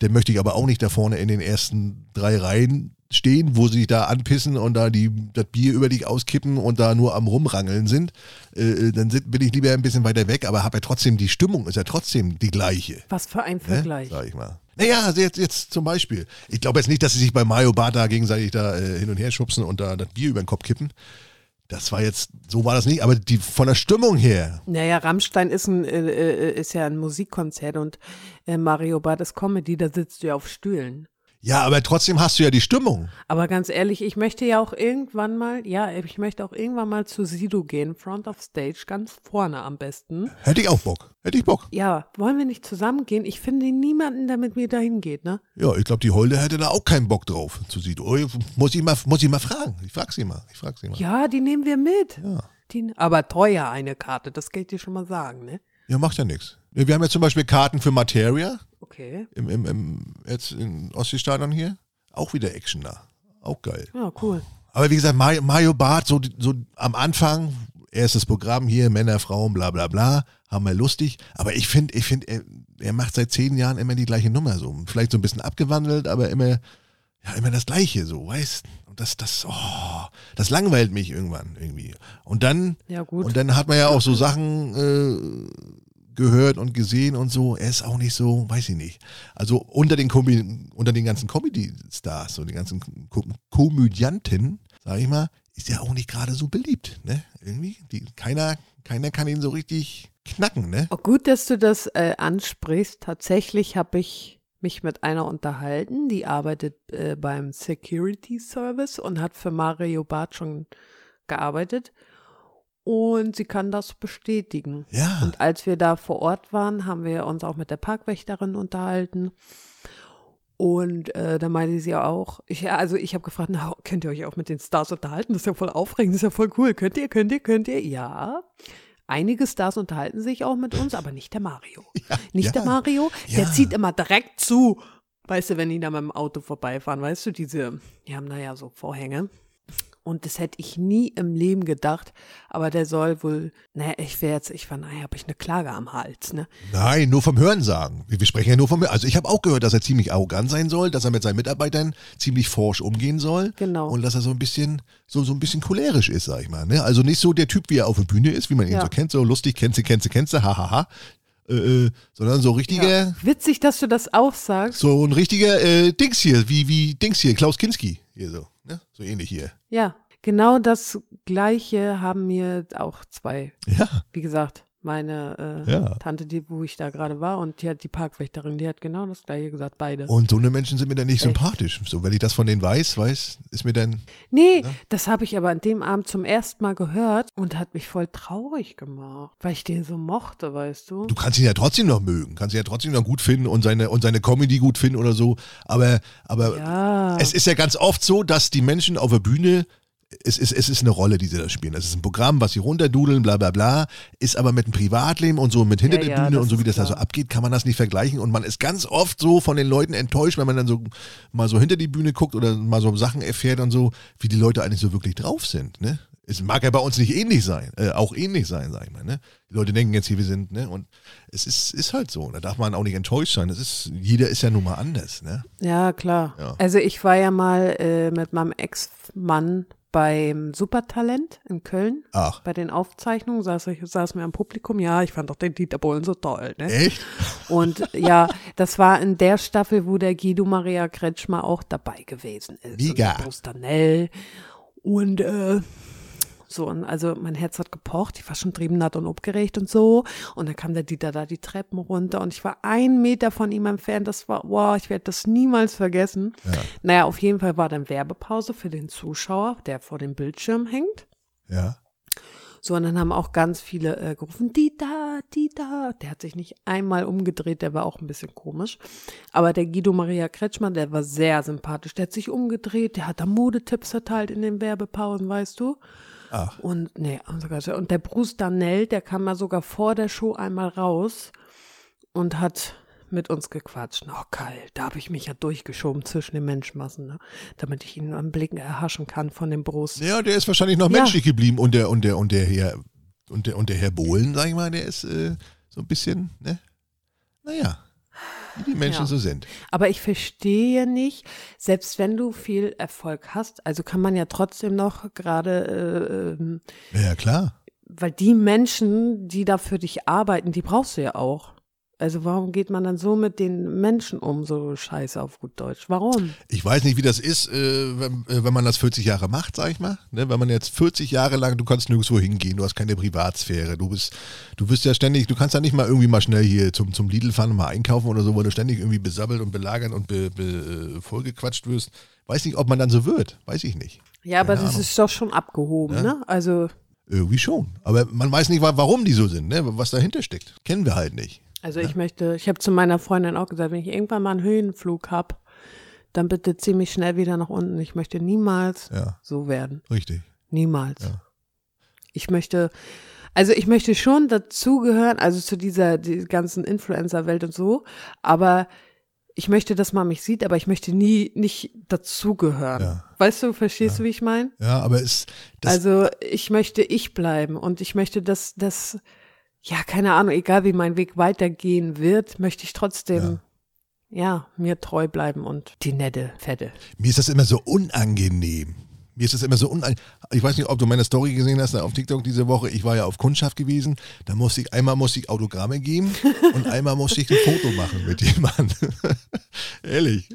A: dann möchte ich aber auch nicht da vorne in den ersten drei Reihen stehen, wo sie dich da anpissen und da die, das Bier über dich auskippen und da nur am Rumrangeln sind. Äh, dann sind, bin ich lieber ein bisschen weiter weg, aber habe ja trotzdem, die Stimmung ist ja trotzdem die gleiche.
B: Was für ein
A: Ne?
B: Vergleich.
A: Sag ich mal. Naja, also jetzt, jetzt zum Beispiel. Ich glaube jetzt nicht, dass sie sich bei Mario Bart da gegenseitig da äh, hin und her schubsen und da das Bier über den Kopf kippen. Das war jetzt, so war das nicht, aber die von der Stimmung her.
B: Naja, Rammstein ist, ein, äh, äh, ist ja ein Musikkonzert und äh, Mario Bart ist Comedy, da sitzt du ja auf Stühlen.
A: Ja, aber trotzdem hast du ja die Stimmung.
B: Aber ganz ehrlich, ich möchte ja auch irgendwann mal, ja, ich möchte auch irgendwann mal zu Sido gehen, Front of Stage, ganz vorne am besten.
A: Hätte ich auch Bock. Hätte ich Bock.
B: Ja, wollen wir nicht zusammen gehen? Ich finde niemanden, der mit mir dahin geht, ne?
A: Ja, ich glaube, die Holde hätte da auch keinen Bock drauf zu Sido. Oh, Muss ich mal, muss ich mal fragen. Ich frag sie mal. Ich frag sie mal.
B: Ja, die nehmen wir mit.
A: Ja.
B: Die, aber teuer eine Karte, das kann ich dir schon mal sagen, ne?
A: Ja, macht ja nichts. Wir haben ja zum Beispiel Karten für Materia
B: Okay.
A: im, im, im, jetzt im Ostseestadion hier. Auch wieder Action da. Auch geil.
B: Ja, cool.
A: Aber wie gesagt, Mario, Mario Barth, so, so am Anfang, erstes Programm hier, Männer, Frauen, bla bla bla, haben wir lustig. Aber ich finde, ich finde, er, er macht seit zehn Jahren immer die gleiche Nummer so. Vielleicht so ein bisschen abgewandelt, aber immer, ja, immer das Gleiche so, weißt Und das, das, oh, das langweilt mich irgendwann irgendwie. Und dann,
B: Ja, gut.
A: und dann hat man ja auch so Sachen äh, gehört und gesehen und so. Er ist auch nicht so, weiß ich nicht. Also unter den, Komö unter den ganzen Comedy-Stars, so den ganzen Ko Komödianten, sag ich mal, ist er auch nicht gerade so beliebt. Ne? Irgendwie. Die, keiner, keiner kann ihn so richtig knacken, ne?
B: Oh, gut, dass du das äh, ansprichst. Tatsächlich habe ich mich mit einer unterhalten, die arbeitet äh, beim Security Service und hat für Mario Barth schon gearbeitet. Und sie kann das bestätigen.
A: Ja.
B: Und als wir da vor Ort waren, haben wir uns auch mit der Parkwächterin unterhalten. Und äh, da meinte sie auch, ich, ja, also ich habe gefragt, na, könnt ihr euch auch mit den Stars unterhalten? Das ist ja voll aufregend, das ist ja voll cool. Könnt ihr, könnt ihr, könnt ihr? Ja. Einige Stars unterhalten sich auch mit uns, aber nicht der Mario.
A: Ja,
B: Nicht
A: ja,
B: der Mario,
A: ja.
B: der zieht immer direkt zu. Weißt du, wenn die da mit dem Auto vorbeifahren, weißt du, diese, die haben da ja so Vorhänge. Und das hätte ich nie im Leben gedacht. Aber der soll wohl, naja, ich wäre jetzt, ich war, naja, habe ich eine Klage am Hals, ne?
A: Nein, nur vom Hören sagen. Wir, wir sprechen ja nur vom Hören. Also ich habe auch gehört, dass er ziemlich arrogant sein soll, dass er mit seinen Mitarbeitern ziemlich forsch umgehen soll.
B: Genau.
A: Und dass er so ein bisschen, so, so ein bisschen cholerisch ist, sag ich mal. Ne? Also nicht so der Typ, wie er auf der Bühne ist, wie man ihn
B: Ja.
A: so kennt, so lustig, kennst du, kennst du, kennst du, hahaha. Äh, äh, sondern so richtiger,
B: Ja. Witzig, dass du das auch sagst.
A: so ein richtiger äh, Dings hier, wie, wie Dings hier, Klaus Kinski. Hier so, ne? So ähnlich hier.
B: Ja, genau das Gleiche haben mir auch zwei,
A: Ja,
B: wie gesagt, meine äh,
A: Ja.
B: Tante, die, wo ich da gerade war, und die hat die Parkwächterin, die hat genau das Gleiche gesagt, beide.
A: und so eine Menschen sind mir dann nicht
B: Echt?
A: sympathisch. So, wenn ich das von denen weiß, weiß, ist mir dann,
B: Nee,
A: Ne?
B: das habe ich aber an dem Abend zum ersten Mal gehört und hat mich voll traurig gemacht, weil ich den so mochte, weißt du?
A: du kannst ihn ja trotzdem noch mögen, kannst ihn ja trotzdem noch gut finden und seine, und seine Comedy gut finden oder so. Aber, aber
B: Ja.
A: es ist ja ganz oft so, dass die Menschen auf der Bühne, es ist, es ist eine Rolle, die sie da spielen. Es ist ein Programm, was sie runterdudeln, bla bla bla, ist aber mit dem Privatleben und so mit hinter
B: Ja,
A: der
B: ja,
A: Bühne und so, wie das da so
B: klar.
A: abgeht, kann man das nicht vergleichen. Und man ist ganz oft so von den Leuten enttäuscht, wenn man dann so mal so hinter die Bühne guckt oder mal so Sachen erfährt und so, wie die Leute eigentlich so wirklich drauf sind. Ne? Es mag ja bei uns nicht ähnlich sein, äh, auch ähnlich sein, sag ich mal. Ne? Die Leute denken jetzt hier, wir sind, ne? Und es ist, ist halt so. Da darf man auch nicht enttäuscht sein. Das ist, jeder ist ja nun mal anders, ne?
B: Ja, klar.
A: Ja.
B: Also ich war ja mal äh, mit meinem Ex-Mann beim Supertalent in Köln.
A: Ach,
B: Bei den Aufzeichnungen saß ich saß mir am Publikum. Ja, ich fand doch den Dieter Bohlen so toll. Ne?
A: echt?
B: Und ja, das war in der Staffel, wo der Guido Maria Kretschmer auch dabei gewesen ist.
A: Mega.
B: Und. Und äh, so, und also mein Herz hat gepocht, ich war schon triebennatt und aufgeregt und so. Und dann kam der Dieter da die Treppen runter und ich war einen Meter von ihm entfernt. Das war, wow, ich werde das niemals vergessen.
A: Ja.
B: Naja, auf jeden Fall war dann Werbepause für den Zuschauer, der vor dem Bildschirm hängt.
A: Ja.
B: So, und dann haben auch ganz viele äh, gerufen, Dieter, Dieter. Der hat sich nicht einmal umgedreht, der war auch ein bisschen komisch. Aber der Guido Maria Kretschmann, der war sehr sympathisch. Der hat sich umgedreht, der hat da Modetipps verteilt in den Werbepausen, weißt du?
A: Ach,
B: Und nee, und sogar- und der Bruce Danell, der kam mal sogar vor der Show einmal raus und hat mit uns gequatscht. Oh, geil, da habe ich mich ja durchgeschoben zwischen den Menschenmassen, ne? damit ich ihn am Blicken erhaschen kann von dem Bruce.
A: ja, der ist wahrscheinlich noch
B: Ja.
A: menschlich geblieben und der, und der, und der Herr, und der, und der Herr Bohlen, sag ich mal, der ist äh, so ein bisschen, ne? Naja, wie die Menschen
B: Ja.
A: so sind.
B: Aber ich verstehe nicht, selbst wenn du viel Erfolg hast, also kann man ja trotzdem noch gerade, äh, ähm,
A: Ja, ja, klar.
B: weil die Menschen, die da für dich arbeiten, die brauchst du ja auch. Also warum geht man dann so mit den Menschen um, so scheiße auf gut Deutsch? Warum?
A: Ich weiß nicht, wie das ist, äh, wenn, äh, wenn man das 40 Jahre macht, sag ich mal. Ne? Wenn man jetzt 40 Jahre lang, du kannst nirgendwo hingehen, du hast keine Privatsphäre, du bist, du bist ja ständig, du kannst ja nicht mal irgendwie mal schnell hier zum, zum Lidl fahren und mal einkaufen oder so, weil du ständig irgendwie besabbelt und belagert und be, be, äh, vollgequatscht wirst. Weiß nicht, ob man dann so wird, weiß ich nicht.
B: Ja, aber
A: Keine
B: das
A: Ahnung.
B: ist doch schon abgehoben,
A: Ja.
B: ne? Also,
A: Irgendwie schon. Aber man weiß nicht, wa- warum die so sind, ne? was dahinter steckt. Kennen wir halt nicht.
B: Also ich möchte, ich habe zu meiner Freundin auch gesagt, wenn ich irgendwann mal einen Höhenflug hab, dann bitte zieh mich schnell wieder nach unten. Ich möchte niemals
A: Ja,
B: so werden.
A: richtig.
B: Niemals.
A: Ja.
B: Ich möchte, also ich möchte schon dazugehören, also zu dieser die ganzen Influencer-Welt und so, aber ich möchte, dass man mich sieht, aber ich möchte nie nicht dazugehören.
A: Ja.
B: Weißt du, verstehst du, wie ich meine?
A: Ja, aber es, das,
B: Also ich möchte ich bleiben und ich möchte, dass das, ja, keine Ahnung, egal wie mein Weg weitergehen wird, möchte ich trotzdem, ja, mir treu bleiben und die nette Fette.
A: Mir ist das immer so unangenehm. Mir ist das immer so unangenehm. Ich weiß nicht, ob du meine Story gesehen hast auf TikTok diese Woche. Ich war ja auf Kundschaft gewesen. Da musste ich, einmal musste ich Autogramme geben und einmal musste ich ein Foto machen mit jemandem. Ehrlich.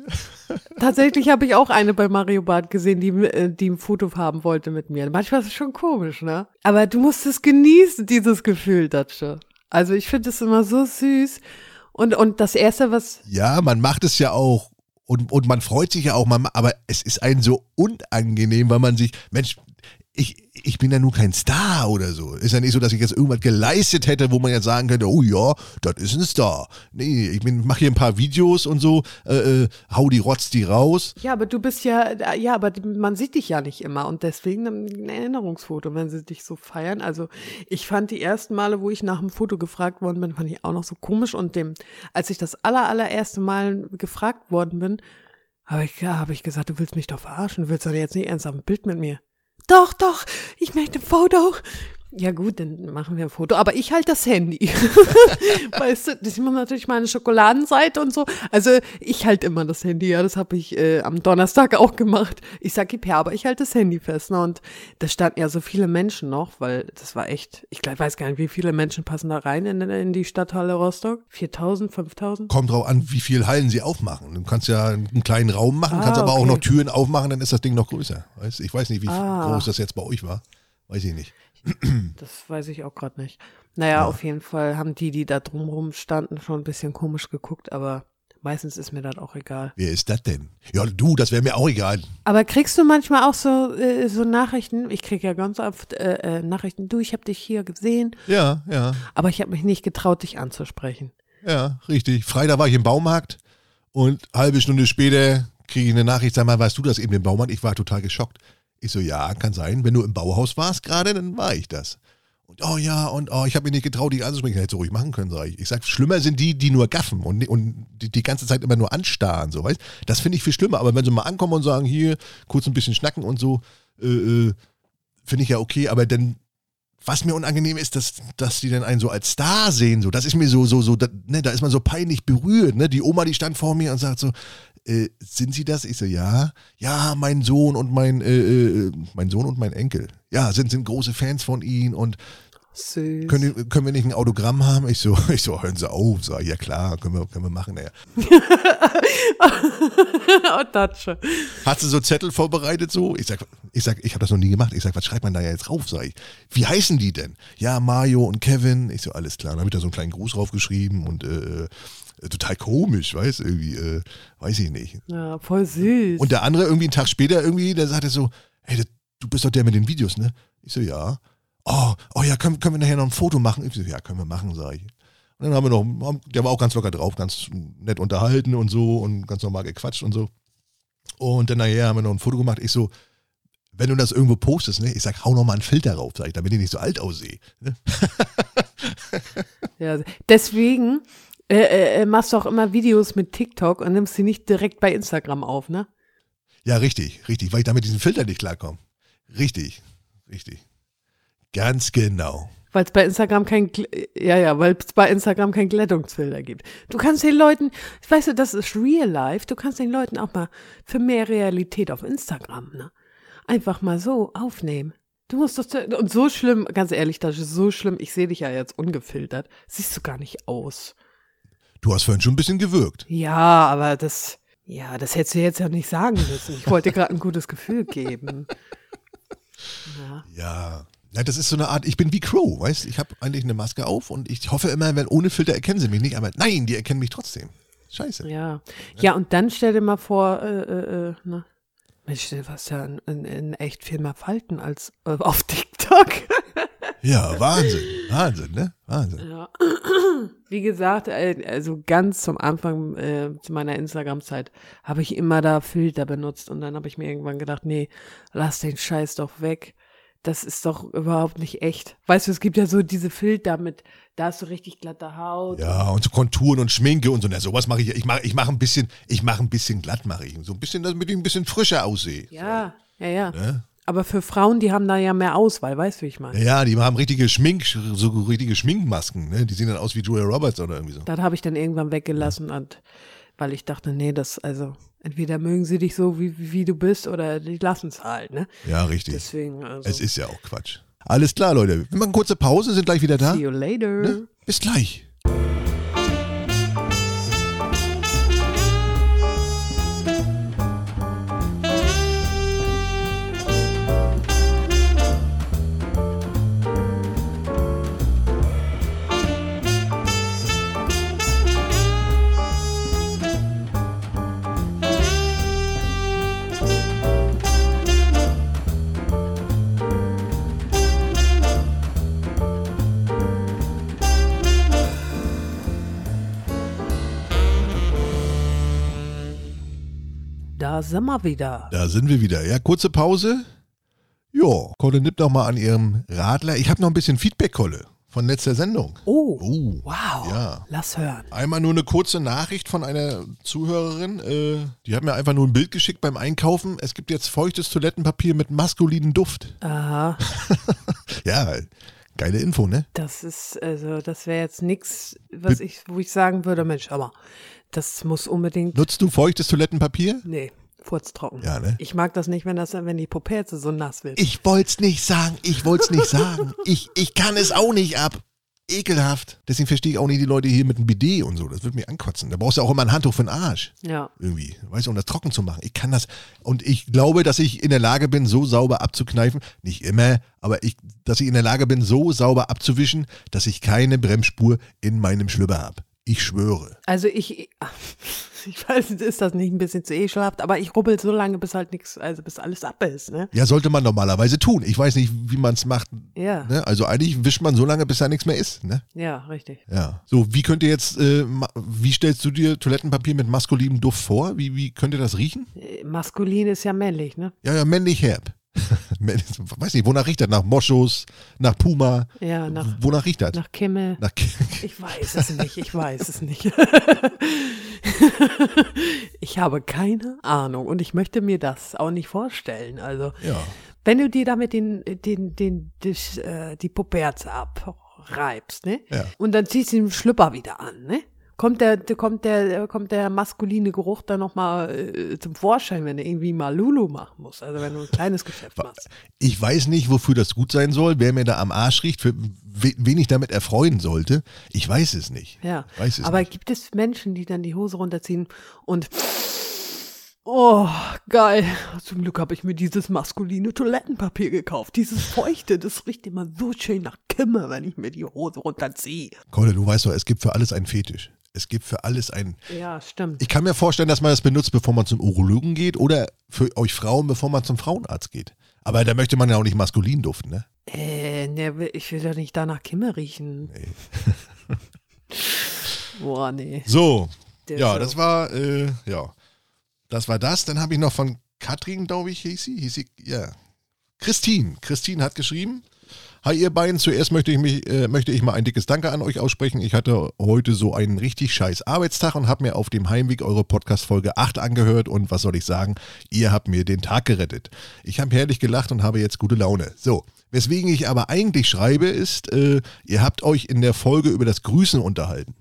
B: Tatsächlich habe ich auch eine bei Mario Barth gesehen, die, äh, die ein Foto haben wollte mit mir. Manchmal ist es schon komisch, ne? Aber du musst es genießen, dieses Gefühl, Datsche. Also ich finde es immer so süß. Und, und das Erste, was.
A: Ja, man macht es ja auch. Und, und man freut sich ja auch, man, aber es ist einem so unangenehm, weil man sich, Mensch, ich, ich bin ja nun kein Star oder so. Ist ja nicht so, dass ich jetzt irgendwas geleistet hätte, wo man jetzt sagen könnte, oh ja, das ist ein Star. Nee, ich mache hier ein paar Videos und so, äh, äh, hau die Rotz die raus.
B: Ja, aber du bist ja, ja, aber man sieht dich ja nicht immer und deswegen ein Erinnerungsfoto, wenn sie dich so feiern. Also ich fand die ersten Male, wo ich nach einem Foto gefragt worden bin, fand ich auch noch so komisch und dem, als ich das aller, allererste Mal gefragt worden bin, habe ich, ja, hab ich gesagt, du willst mich doch verarschen, du willst doch jetzt nicht ernsthaft ein Bild mit mir doch, doch, ich möchte ein Foto. Ja gut, dann machen wir ein Foto. Aber ich halte das Handy. weißt du, das ist immer natürlich meine Schokoladenseite und so. Also ich halte immer das Handy. Ja, das habe ich äh, am Donnerstag auch gemacht. Ich sag gib her, aber ich halte das Handy fest. Ne? Und da standen ja so viele Menschen noch, weil das war echt, ich glaub, weiß gar nicht, wie viele Menschen passen da rein in, in die Stadthalle Rostock. 4000, 5000?
A: Kommt drauf an, wie viele Hallen sie aufmachen. Du kannst ja einen kleinen Raum machen, ah, kannst aber okay. auch noch Türen aufmachen, dann ist das Ding noch größer. Weißt? Ich weiß nicht, wie ah. groß das jetzt bei euch war. Weiß ich nicht.
B: Das weiß ich auch gerade nicht. Naja, ja. auf jeden Fall haben die, die da drumherum standen, schon ein bisschen komisch geguckt, aber meistens ist mir das auch egal.
A: Wer ist das denn? Ja, du, das wäre mir auch egal.
B: Aber kriegst du manchmal auch so, äh, so Nachrichten? Ich kriege ja ganz oft äh, äh, Nachrichten, du, ich habe dich hier gesehen.
A: Ja, ja.
B: Aber ich habe mich nicht getraut, dich anzusprechen.
A: Ja, richtig. Freitag war ich im Baumarkt und halbe Stunde später kriege ich eine Nachricht, sag mal, weißt du das eben im Baumarkt? Ich war total geschockt. Ich so, ja, kann sein. Wenn du im Bauhaus warst gerade, dann war ich das. Und oh ja, und oh, ich habe mir nicht getraut, dich anzusprechen. Hätte so ruhig machen können, sag ich. Ich sag, schlimmer sind die, die nur gaffen und, und die, die ganze Zeit immer nur anstarren, so, weißt Das finde ich viel schlimmer. Aber wenn sie mal ankommen und sagen, hier, kurz ein bisschen schnacken und so, äh, äh, finde ich ja okay. Aber dann, was mir unangenehm ist, dass, dass die dann einen so als Star sehen, so. Das ist mir so, so, so, da, ne, da ist man so peinlich berührt, ne. Die Oma, die stand vor mir und sagt so, äh, sind Sie das? Ich so, ja. Ja, mein Sohn und mein, äh, äh, mein Sohn und mein Enkel. Ja, sind, sind große Fans von Ihnen und Süß. Können, können wir nicht ein Autogramm haben? Ich so, ich so, hören Sie auf. Sag, ja klar, können wir, können wir machen. Naja. oh, Datsche. Hat sie so Zettel vorbereitet so? Ich sag, ich sag, ich habe das noch nie gemacht. Ich sag, was schreibt man da jetzt drauf? Sag ich. Wie heißen die denn? Ja, Mario und Kevin. Ich so, alles klar. Dann habe ich da so einen kleinen Gruß draufgeschrieben und äh, äh, total komisch, weißt irgendwie, äh, weiß ich nicht.
B: Ja, voll süß.
A: Und der andere irgendwie einen Tag später irgendwie, der sagte so, hey, du bist doch der mit den Videos, ne? Ich so, ja. Oh, oh ja, können, können wir nachher noch ein Foto machen? Ich so, ja, können wir machen, sag ich. Und dann haben wir noch, der war auch ganz locker drauf, ganz nett unterhalten und so und ganz normal gequatscht und so. Und dann nachher haben wir noch ein Foto gemacht. Ich so, wenn du das irgendwo postest, ne, ich sag, hau noch mal einen Filter drauf, sag ich, damit ich nicht so alt aussehe. Ne?
B: ja, deswegen äh, äh, äh, machst du auch immer Videos mit TikTok und nimmst sie nicht direkt bei Instagram auf, ne?
A: Ja, richtig, richtig, weil ich damit diesen Filter nicht klarkomme. Richtig, richtig. Ganz genau.
B: Weil es bei Instagram kein, ja, ja, weil es bei Instagram kein Glättungsfilter gibt. Du kannst den Leuten, weißt du, das ist real life, du kannst den Leuten auch mal für mehr Realität auf Instagram, ne? Einfach mal so aufnehmen. Du musst das, und so schlimm, ganz ehrlich, das ist so schlimm, ich sehe dich ja jetzt ungefiltert, siehst du gar nicht aus.
A: Du hast vorhin schon ein bisschen gewirkt.
B: Ja, aber das, ja, das hättest du jetzt ja nicht sagen müssen. Ich wollte dir gerade ein gutes Gefühl geben.
A: Ja. ja. Ja, das ist so eine Art, ich bin wie Crow, weißt Ich habe eigentlich eine Maske auf und ich hoffe immer, wenn ohne Filter erkennen sie mich nicht, aber nein, die erkennen mich trotzdem. Scheiße.
B: Ja. Ja, und dann stell dir mal vor, äh, äh, äh ne? Mensch, du hast ja in, in, in echt viel mehr Falten als äh, auf TikTok.
A: Ja, Wahnsinn. Wahnsinn, ne? Wahnsinn. Ja.
B: Wie gesagt, äh, also ganz zum Anfang äh, zu meiner Instagram-Zeit habe ich immer da Filter benutzt und dann habe ich mir irgendwann gedacht, nee, lass den Scheiß doch weg. Das ist doch überhaupt nicht echt. Weißt du, es gibt ja so diese Filter mit, da hast du richtig glatte Haut.
A: Ja, und so Konturen und Schminke und so. Na, sowas mache ich. Ich mache ich mach ein bisschen, ich mache ein bisschen glatt, mache ich. So ein bisschen, damit ich ein bisschen frischer aussehe.
B: Ja, so. ja, ja. Ne? Aber für Frauen, die haben da ja mehr Auswahl, weißt du, wie ich meine?
A: Ja, die haben richtige Schmink, so richtige Schminkmasken, ne? Die sehen dann aus wie Julia Roberts oder irgendwie so.
B: Das habe ich dann irgendwann weggelassen, ja. und, weil ich dachte, nee, das, also, entweder mögen sie dich so, wie, wie du bist, oder die lassen es halt, ne?
A: Ja, richtig. Deswegen, also. Es ist ja auch Quatsch. Alles klar, Leute. Wir machen kurze Pause, sind gleich wieder da.
B: See you later. Ne?
A: Bis gleich.
B: Da sind wir wieder.
A: Da sind wir wieder. Ja, kurze Pause. Jo, Kolle nimmt noch mal an ihrem Radler. Ich habe noch ein bisschen Feedback, Kolle, von letzter Sendung.
B: Oh,
A: Oh,
B: wow.
A: ja.
B: Lass hören.
A: Einmal nur eine kurze Nachricht von einer Zuhörerin. Äh, die hat mir einfach nur ein Bild geschickt beim Einkaufen. Es gibt jetzt feuchtes Toilettenpapier mit maskulinen Duft.
B: Aha,
A: Ja, geile Info, ne?
B: das ist, also, das wäre jetzt nichts, was ich, wo ich sagen würde, Mensch, aber das muss unbedingt,
A: Nutzt du feuchtes Toilettenpapier?
B: nee, furztrocken.
A: Ja, ne?
B: Ich mag das nicht, wenn das, wenn die Popelze so nass wird.
A: Ich wollt's nicht sagen, ich wollt's nicht sagen. Ich, ich kann es auch nicht ab. Ekelhaft. Deswegen verstehe ich auch nicht die Leute hier mit dem Bidet und so. Das wird mich ankotzen. Da brauchst du auch immer ein Handtuch für den Arsch.
B: ja.
A: Irgendwie. Weißt du, um das trocken zu machen. Ich kann das. Und ich glaube, dass ich in der Lage bin, so sauber abzukneifen. Nicht immer, aber ich, dass ich in der Lage bin, so sauber abzuwischen, dass ich keine Bremsspur in meinem Schlüpper habe. Ich schwöre.
B: Also ich, ich weiß, ist das nicht ein bisschen zu ekelhaft, aber ich rubbel so lange, bis halt nichts, also bis alles ab ist, ne?
A: Ja, sollte man normalerweise tun. Ich weiß nicht, wie man es macht.
B: Ja,
A: Ne? Also eigentlich wischt man so lange, bis da nichts mehr ist. Ne?
B: ja, richtig.
A: Ja. So, wie könnt ihr jetzt, äh, wie stellst du dir Toilettenpapier mit maskulinem Duft vor? Wie, wie könnte das riechen?
B: Äh, Maskulin ist ja männlich, ne?
A: Ja, ja, männlich herb. Weiß nicht, wonach riecht das? Nach Moschus, nach Puma?
B: Ja, nach,
A: Wonach riecht das?
B: nach Kimmel.
A: Nach
B: Ich weiß es nicht, ich weiß es nicht. ich habe keine Ahnung und ich möchte mir das auch nicht vorstellen. Also,
A: ja.
B: wenn du dir damit den, den, den, das, äh, die Puperze abreibst, ne?
A: Ja.
B: Und dann ziehst du den Schlüpper wieder an, ne? Kommt der, kommt der, kommt der maskuline Geruch dann nochmal äh, zum Vorschein, wenn du irgendwie mal Lulu machen musst. Also wenn du ein kleines Geschäft machst.
A: Ich weiß nicht, wofür das gut sein soll, wer mir da am Arsch riecht, für we- wen ich damit erfreuen sollte. Ich weiß es nicht.
B: Ja.
A: Weiß es
B: Aber
A: nicht.
B: gibt es Menschen, die dann die Hose runterziehen und Oh, geil. Zum Glück habe ich mir dieses maskuline Toilettenpapier gekauft. Dieses feuchte, das riecht immer so schön nach Kimme, wenn ich mir die Hose runterziehe.
A: Kolle, du weißt doch, es gibt für alles einen Fetisch. Es gibt für alles einen.
B: Ja, stimmt.
A: Ich kann mir vorstellen, dass man das benutzt, bevor man zum Urologen geht oder für euch Frauen, bevor man zum Frauenarzt geht. Aber da möchte man ja auch nicht maskulin duften, ne?
B: Äh, ne, ich will doch nicht danach Kimme riechen. Boah, nee.
A: So,
B: Der
A: ja,
B: so.
A: das war, äh, ja, das war das. Dann habe ich noch von Katrin, glaube ich, hieß sie, hieß sie, ja, Christine. Christine hat geschrieben, Hi ihr beiden, zuerst möchte ich, mich, äh, möchte ich mal ein dickes Danke an euch aussprechen. Ich hatte heute so einen richtig scheiß Arbeitstag und habe mir auf dem Heimweg eure Podcast-Folge 8 angehört und was soll ich sagen, ihr habt mir den Tag gerettet. Ich habe herrlich gelacht und habe jetzt gute Laune. So, weswegen ich aber eigentlich schreibe ist, äh, ihr habt euch in der Folge über das Grüßen unterhalten.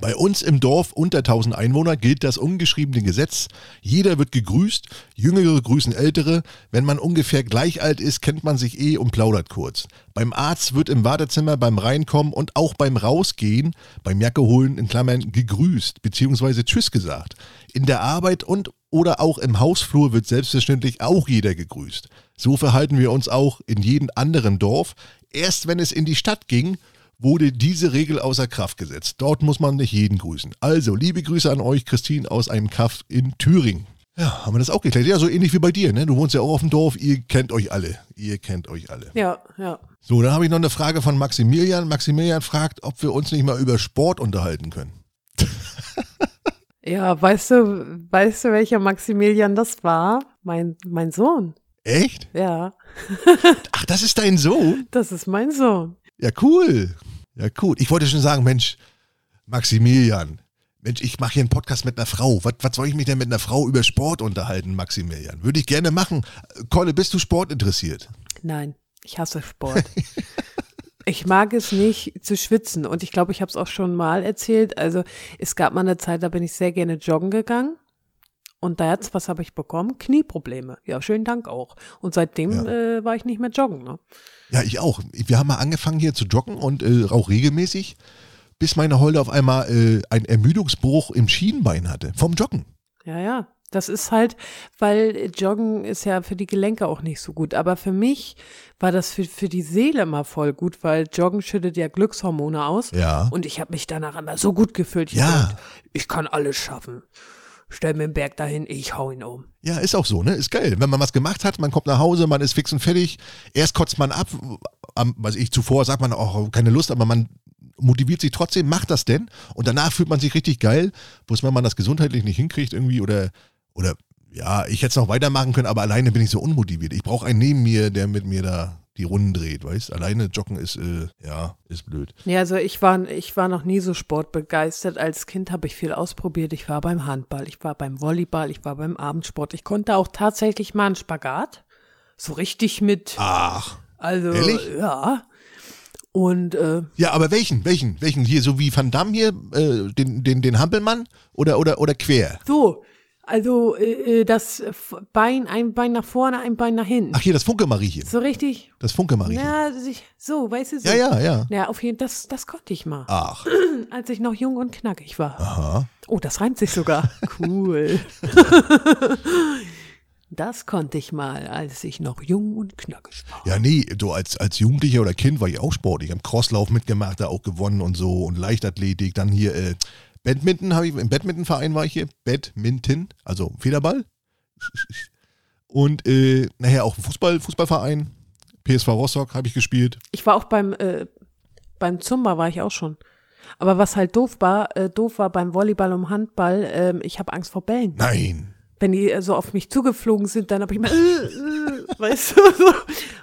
A: Bei uns im Dorf unter 1000 Einwohner gilt das ungeschriebene Gesetz. Jeder wird gegrüßt, Jüngere grüßen Ältere. Wenn man ungefähr gleich alt ist, kennt man sich eh und plaudert kurz. Beim Arzt wird im Wartezimmer beim Reinkommen und auch beim Rausgehen, beim Jacke holen in Klammern gegrüßt bzw. Tschüss gesagt. In der Arbeit und oder auch im Hausflur wird selbstverständlich auch jeder gegrüßt. So verhalten wir uns auch in jedem anderen Dorf. Erst wenn es in die Stadt ging, wurde diese Regel außer Kraft gesetzt. Dort muss man nicht jeden grüßen. Also, liebe Grüße an euch, Christine aus einem Kaff in Thüringen. Ja, haben wir das auch geklärt? Ja, so ähnlich wie bei dir, ne? Du wohnst ja auch auf dem Dorf, ihr kennt euch alle. Ihr kennt euch alle.
B: Ja, ja.
A: So, dann habe ich noch eine Frage von Maximilian. Maximilian fragt, ob wir uns nicht mal über Sport unterhalten können.
B: Ja, weißt du, weißt du, welcher Maximilian das war? Mein, mein Sohn.
A: Echt?
B: Ja,
A: Ach, das ist dein Sohn?
B: das ist mein Sohn.
A: Ja, cool. Ja, cool. Ich wollte schon sagen, Mensch, Maximilian, Mensch, ich mache hier einen Podcast mit einer Frau. Was, was soll ich mich denn mit einer Frau über Sport unterhalten, Maximilian? Würde ich gerne machen. Kolle, bist du Sport interessiert?
B: Nein, ich hasse Sport. Ich mag es nicht zu schwitzen und ich glaube, ich habe es auch schon mal erzählt. Also es gab mal eine Zeit, da bin ich sehr gerne joggen gegangen und da jetzt, was habe ich bekommen? Knieprobleme. Ja, schönen Dank auch. Und seitdem
A: Ja.
B: äh, war ich nicht mehr joggen. Ne?
A: Ja, ich auch. Wir haben mal angefangen hier zu joggen und äh, auch regelmäßig, bis meine Holde auf einmal äh, einen Ermüdungsbruch im Schienbein hatte. Vom Joggen.
B: Ja, ja. Das ist halt, weil Joggen ist ja für die Gelenke auch nicht so gut. Aber für mich war das für, für die Seele immer voll gut, weil Joggen schüttet ja Glückshormone aus.
A: Ja.
B: Und ich habe mich danach immer so gut gefühlt. Ich
A: Ja.
B: dachte, ich kann alles schaffen. Stell mir einen Berg dahin, ich hau ihn um.
A: Ja, ist auch so, ne? Ist geil. Wenn man was gemacht hat, man kommt nach Hause, man ist fix und fertig. Erst kotzt man ab, am, weiß ich, zuvor sagt man auch keine Lust, aber man motiviert sich trotzdem, macht das denn und danach fühlt man sich richtig geil. Bloß wenn man das gesundheitlich nicht hinkriegt irgendwie oder, oder Ja, ich hätte es noch weitermachen können, aber alleine bin ich so unmotiviert. Ich brauche einen neben mir, der mit mir da die Runden dreht, weißt? Alleine joggen ist, äh, ja, ist blöd.
B: Ja, also ich war, ich war noch nie so sportbegeistert. Als Kind habe ich viel ausprobiert. Ich war beim Handball, ich war beim Volleyball, ich war beim Abendsport. Ich konnte auch tatsächlich mal einen Spagat. So richtig mit,
A: Ach.
B: also,
A: ehrlich?
B: ja. Und, äh,
A: Ja, aber welchen? Welchen? Welchen? Hier, so wie Van Damme hier, äh, den, den, den Hampelmann? Oder, oder, oder quer?
B: so. Also, äh, äh, das Bein, ein Bein nach vorne, ein Bein nach hinten.
A: Ach, hier, das Funke-Mariechen.
B: So richtig,
A: Das Funke-Mariechen.
B: sich- so, weißt du, so.
A: Ja, ja, ja.
B: Ja, auf jeden Fall, das, das konnte ich mal,
A: Ach,
B: als ich noch jung und knackig war.
A: aha.
B: Oh, das reimt sich sogar. Cool. das konnte ich mal, als ich noch jung und knackig war.
A: Ja, nee, du als, als Jugendlicher oder Kind war ich auch sportlich. Ich habe Crosslauf mitgemacht, da auch gewonnen und so und Leichtathletik. Dann hier äh, Badminton habe ich, im Badmintonverein war ich hier. Badminton, also Federball. Und äh, nachher auch Fußball, Fußballverein. PSV Rostock habe ich gespielt.
B: Ich war auch beim, äh, beim Zumba war ich auch schon. Aber was halt doof war, äh, doof war beim Volleyball und Handball, ähm, ich habe Angst vor Bällen.
A: Nein.
B: Wenn die äh, so auf mich zugeflogen sind, dann habe ich immer, äh, äh, weißt du, so.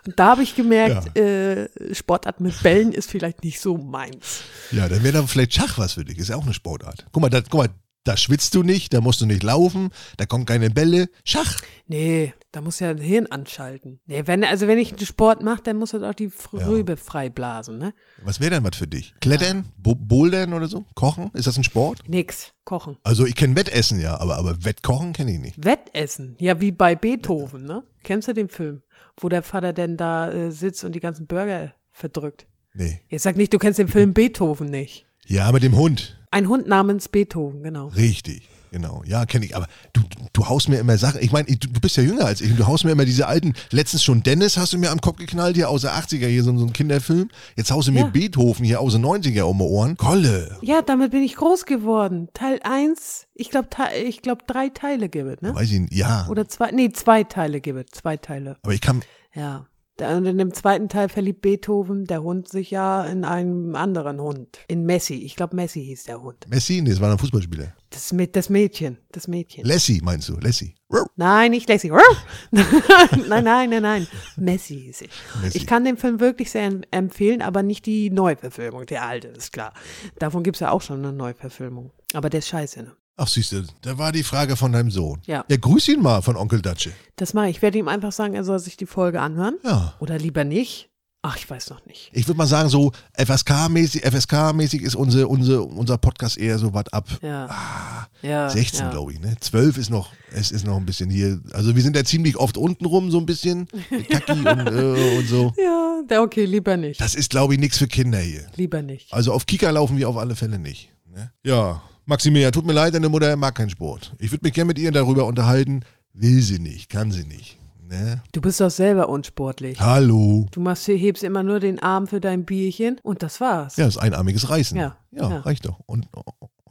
B: Und da habe ich gemerkt, äh, Sportart mit Bällen ist vielleicht nicht so meins.
A: Ja, dann wäre dann vielleicht Schach was für dich. Ist ja auch eine Sportart. Guck mal, da, guck mal, da schwitzt du nicht, da musst du nicht laufen, da kommen keine Bälle. Schach.
B: Nee, da muss ja ein Hirn anschalten. Nee, wenn, also wenn ich einen Sport mache, dann muss er doch die Rübe freiblasen, ne?
A: Was wäre denn was für dich? Klettern? Bo Bouldern oder so? Kochen? Ist das ein Sport?
B: Nix. Kochen.
A: Also ich kenne Wettessen ja, aber, aber Wettkochen kenne ich nicht.
B: Wettessen. Ja, wie bei Beethoven, ne? Kennst du den Film? Wo der Vater denn da äh, sitzt und die ganzen Burger verdrückt.
A: Nee.
B: Jetzt sag nicht, du kennst den Film Beethoven nicht.
A: Ja, mit dem Hund.
B: Ein Hund namens Beethoven, genau.
A: Richtig. Genau. Ja, kenne ich. Aber du, du haust mir immer Sachen. Ich meine, du, bist ja jünger als ich. Du haust mir immer diese alten. Letztens schon Dennis hast du mir am Kopf geknallt, hier aus der 80er, hier so, so ein Kinderfilm. Jetzt haust du mir
B: Ja.
A: Beethoven hier aus den 90er um die Ohren. Kolle.
B: Ja, damit bin ich groß geworden. Teil 1, ich glaube, ich glaub, drei Teile gibt es, ne?
A: Weiß ich nicht. Ja.
B: Oder zwei, nee, zwei Teile gibt es, zwei Teile.
A: Aber ich kann.
B: Ja. Und in dem zweiten Teil verliebt Beethoven, der Hund, sich ja in einen anderen Hund. In Messi. Ich glaube, Messi hieß der Hund.
A: Messi? Nee, das war ein Fußballspieler.
B: Das, das Mädchen. Das Mädchen.
A: Lassie, meinst du? Lassie.
B: Nein, nicht Lassie. nein, nein, nein, nein. Messi hieß ich.
A: Messi.
B: Ich kann den Film wirklich sehr em- empfehlen, aber nicht die Neuverfilmung. Der alte, ist klar. Davon gibt es ja auch schon eine Neuverfilmung. Aber der ist scheiße, ne?
A: Ach, siehst du, da war die Frage von deinem Sohn.
B: Ja.
A: Ja, grüß ihn mal von Onkel Datsche.
B: Das mache ich. Ich werde ihm einfach sagen, er soll sich die Folge anhören.
A: Ja.
B: Oder lieber nicht. Ach, ich weiß noch nicht.
A: Ich würde mal sagen, so FSK-mäßig, FSK-mäßig ist unsere, unsere, unser Podcast eher so was ab
B: Ja.
A: ah,
B: ja
A: 16,
B: ja.
A: glaube ich. Ne? 12 ist noch, es ist noch ein bisschen hier. Also wir sind ja ziemlich oft unten rum, so ein bisschen. Kaki und, äh, und so.
B: Ja, der, okay, lieber nicht.
A: Das ist, glaube ich, nichts für Kinder hier.
B: Lieber nicht.
A: Also auf Kika laufen wir auf alle Fälle nicht. Ne? Ja, Maximilian, tut mir leid, deine Mutter mag keinen Sport. Ich würde mich gerne mit ihr darüber unterhalten. Will sie nicht, kann sie nicht. Ne?
B: Du bist doch selber unsportlich.
A: Hallo.
B: Du machst, hebst immer nur den Arm für dein Bierchen und das war's.
A: Ja, das ist einarmiges Reißen.
B: Ja,
A: ja,
B: ja.
A: reicht doch. Und,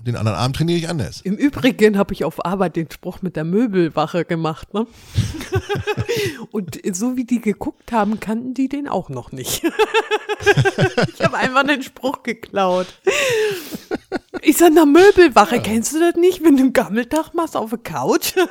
A: und den anderen Arm trainiere ich anders.
B: Im Übrigen habe ich auf Arbeit den Spruch mit der Möbelwache gemacht, ne? Und so wie die geguckt haben, kannten die den auch noch nicht. ich habe einfach den Spruch geklaut. Ich sag, na Möbelwache, kennst du das nicht, wenn du einen Gammeltag machst auf der Couch?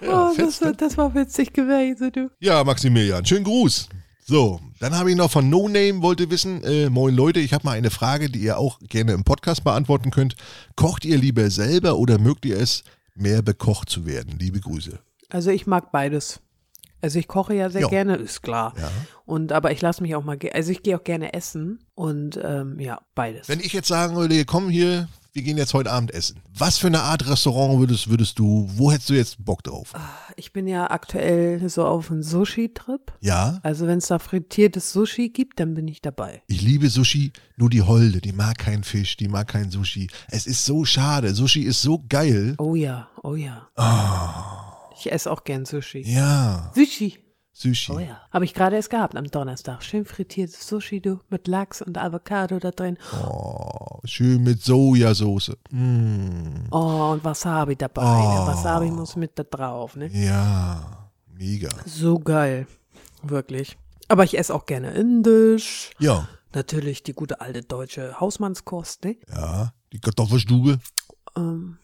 A: Ja,
B: oh, das,
A: fetzt,
B: war,
A: ne?
B: das war witzig gewesen, du.
A: Ja, Maximilian, schönen Gruß. So, dann habe ich noch von No Name, wollte wissen, äh, moin Leute, ich habe mal eine Frage, die ihr auch gerne im Podcast beantworten könnt. Kocht ihr lieber selber oder mögt ihr es, mehr bekocht zu werden? Liebe Grüße.
B: Also ich mag beides. Also ich koche ja sehr
A: Ja.
B: gerne, ist klar.
A: Ja.
B: Und aber ich lasse mich auch mal, also ich gehe auch gerne essen und ähm, ja, beides.
A: Wenn ich jetzt sagen würde, komm hier, wir gehen jetzt heute Abend essen. Was für eine Art Restaurant würdest, würdest du, wo hättest du jetzt Bock drauf?
B: Ich bin ja aktuell so auf einem Sushi-Trip.
A: Ja,
B: Also wenn es da frittiertes Sushi gibt, dann bin ich dabei.
A: ich liebe Sushi, nur die Holde, die mag keinen Fisch, die mag kein Sushi. Es ist so schade, Sushi ist so geil.
B: Oh ja, oh ja. Ich esse auch gern Sushi.
A: Ja,
B: Sushi.
A: Sushi.
B: Oh ja. Habe ich gerade erst gehabt am Donnerstag. Schön frittiertes Sushi, du, mit Lachs und Avocado da drin.
A: Oh, schön mit Sojasauce. Mm,
B: Oh, und Wasabi dabei.
A: Oh.
B: Ne? Wasabi muss mit da drauf, ne?
A: ja, mega.
B: So geil. Wirklich. Aber ich esse auch gerne indisch.
A: Ja,
B: Natürlich die gute alte deutsche Hausmannskost, ne?
A: ja, die Kartoffelstube.
B: Ähm,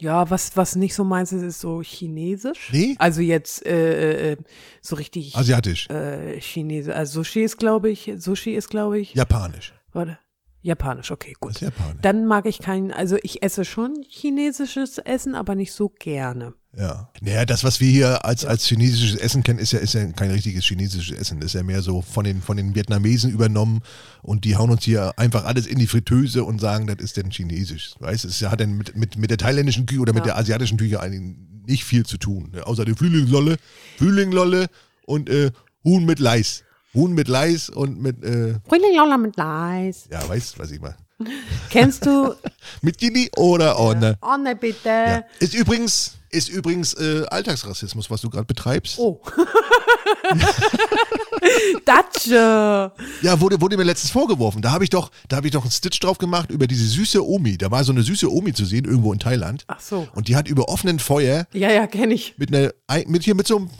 B: Ja, was, was nicht so meins ist, ist so chinesisch.
A: Nee?
B: Also jetzt äh, äh, so richtig
A: Asiatisch.
B: äh, Chinesisch. Also Sushi ist, glaube ich, Sushi ist, glaube ich,
A: Japanisch.
B: warte, Japanisch, okay,
A: Das
B: gut.
A: ist Japanisch.
B: Dann mag ich kein, also ich esse schon chinesisches Essen, aber nicht so gerne.
A: Ja. Naja, das, was wir hier als, als chinesisches Essen kennen, ist ja, ist ja kein richtiges chinesisches Essen. Das ist ja mehr so von den, von den Vietnamesen übernommen und die hauen uns hier einfach alles in die Fritteuse und sagen, das ist denn chinesisch. Weißt du, es hat dann mit, mit, mit der thailändischen Küche oder mit
B: Ja.
A: der asiatischen Küche eigentlich nicht viel zu tun. Ne? Außer der Frühlingslolle, Frühlinglolle und äh, Huhn mit Leis. Huhn mit Leis und mit, äh,
B: Frühling Lola mit Leis.
A: ja, weißt was ich meine.
B: Kennst du?
A: Mit Gini oder ohne.
B: Oh ne, bitte.
A: Ja. Ist übrigens, ist übrigens äh, Alltagsrassismus, was du gerade betreibst.
B: Oh. Datsche.
A: Ja, wurde, wurde mir letztens vorgeworfen. Da habe ich doch, da habe ich doch einen Stitch drauf gemacht über diese süße Omi. Da war so eine süße Omi zu sehen, irgendwo in Thailand.
B: Ach so.
A: Und die hat über offenen Feuer
B: Ja, ja, kenne ich.
A: mit einer, mit hier mit so einem,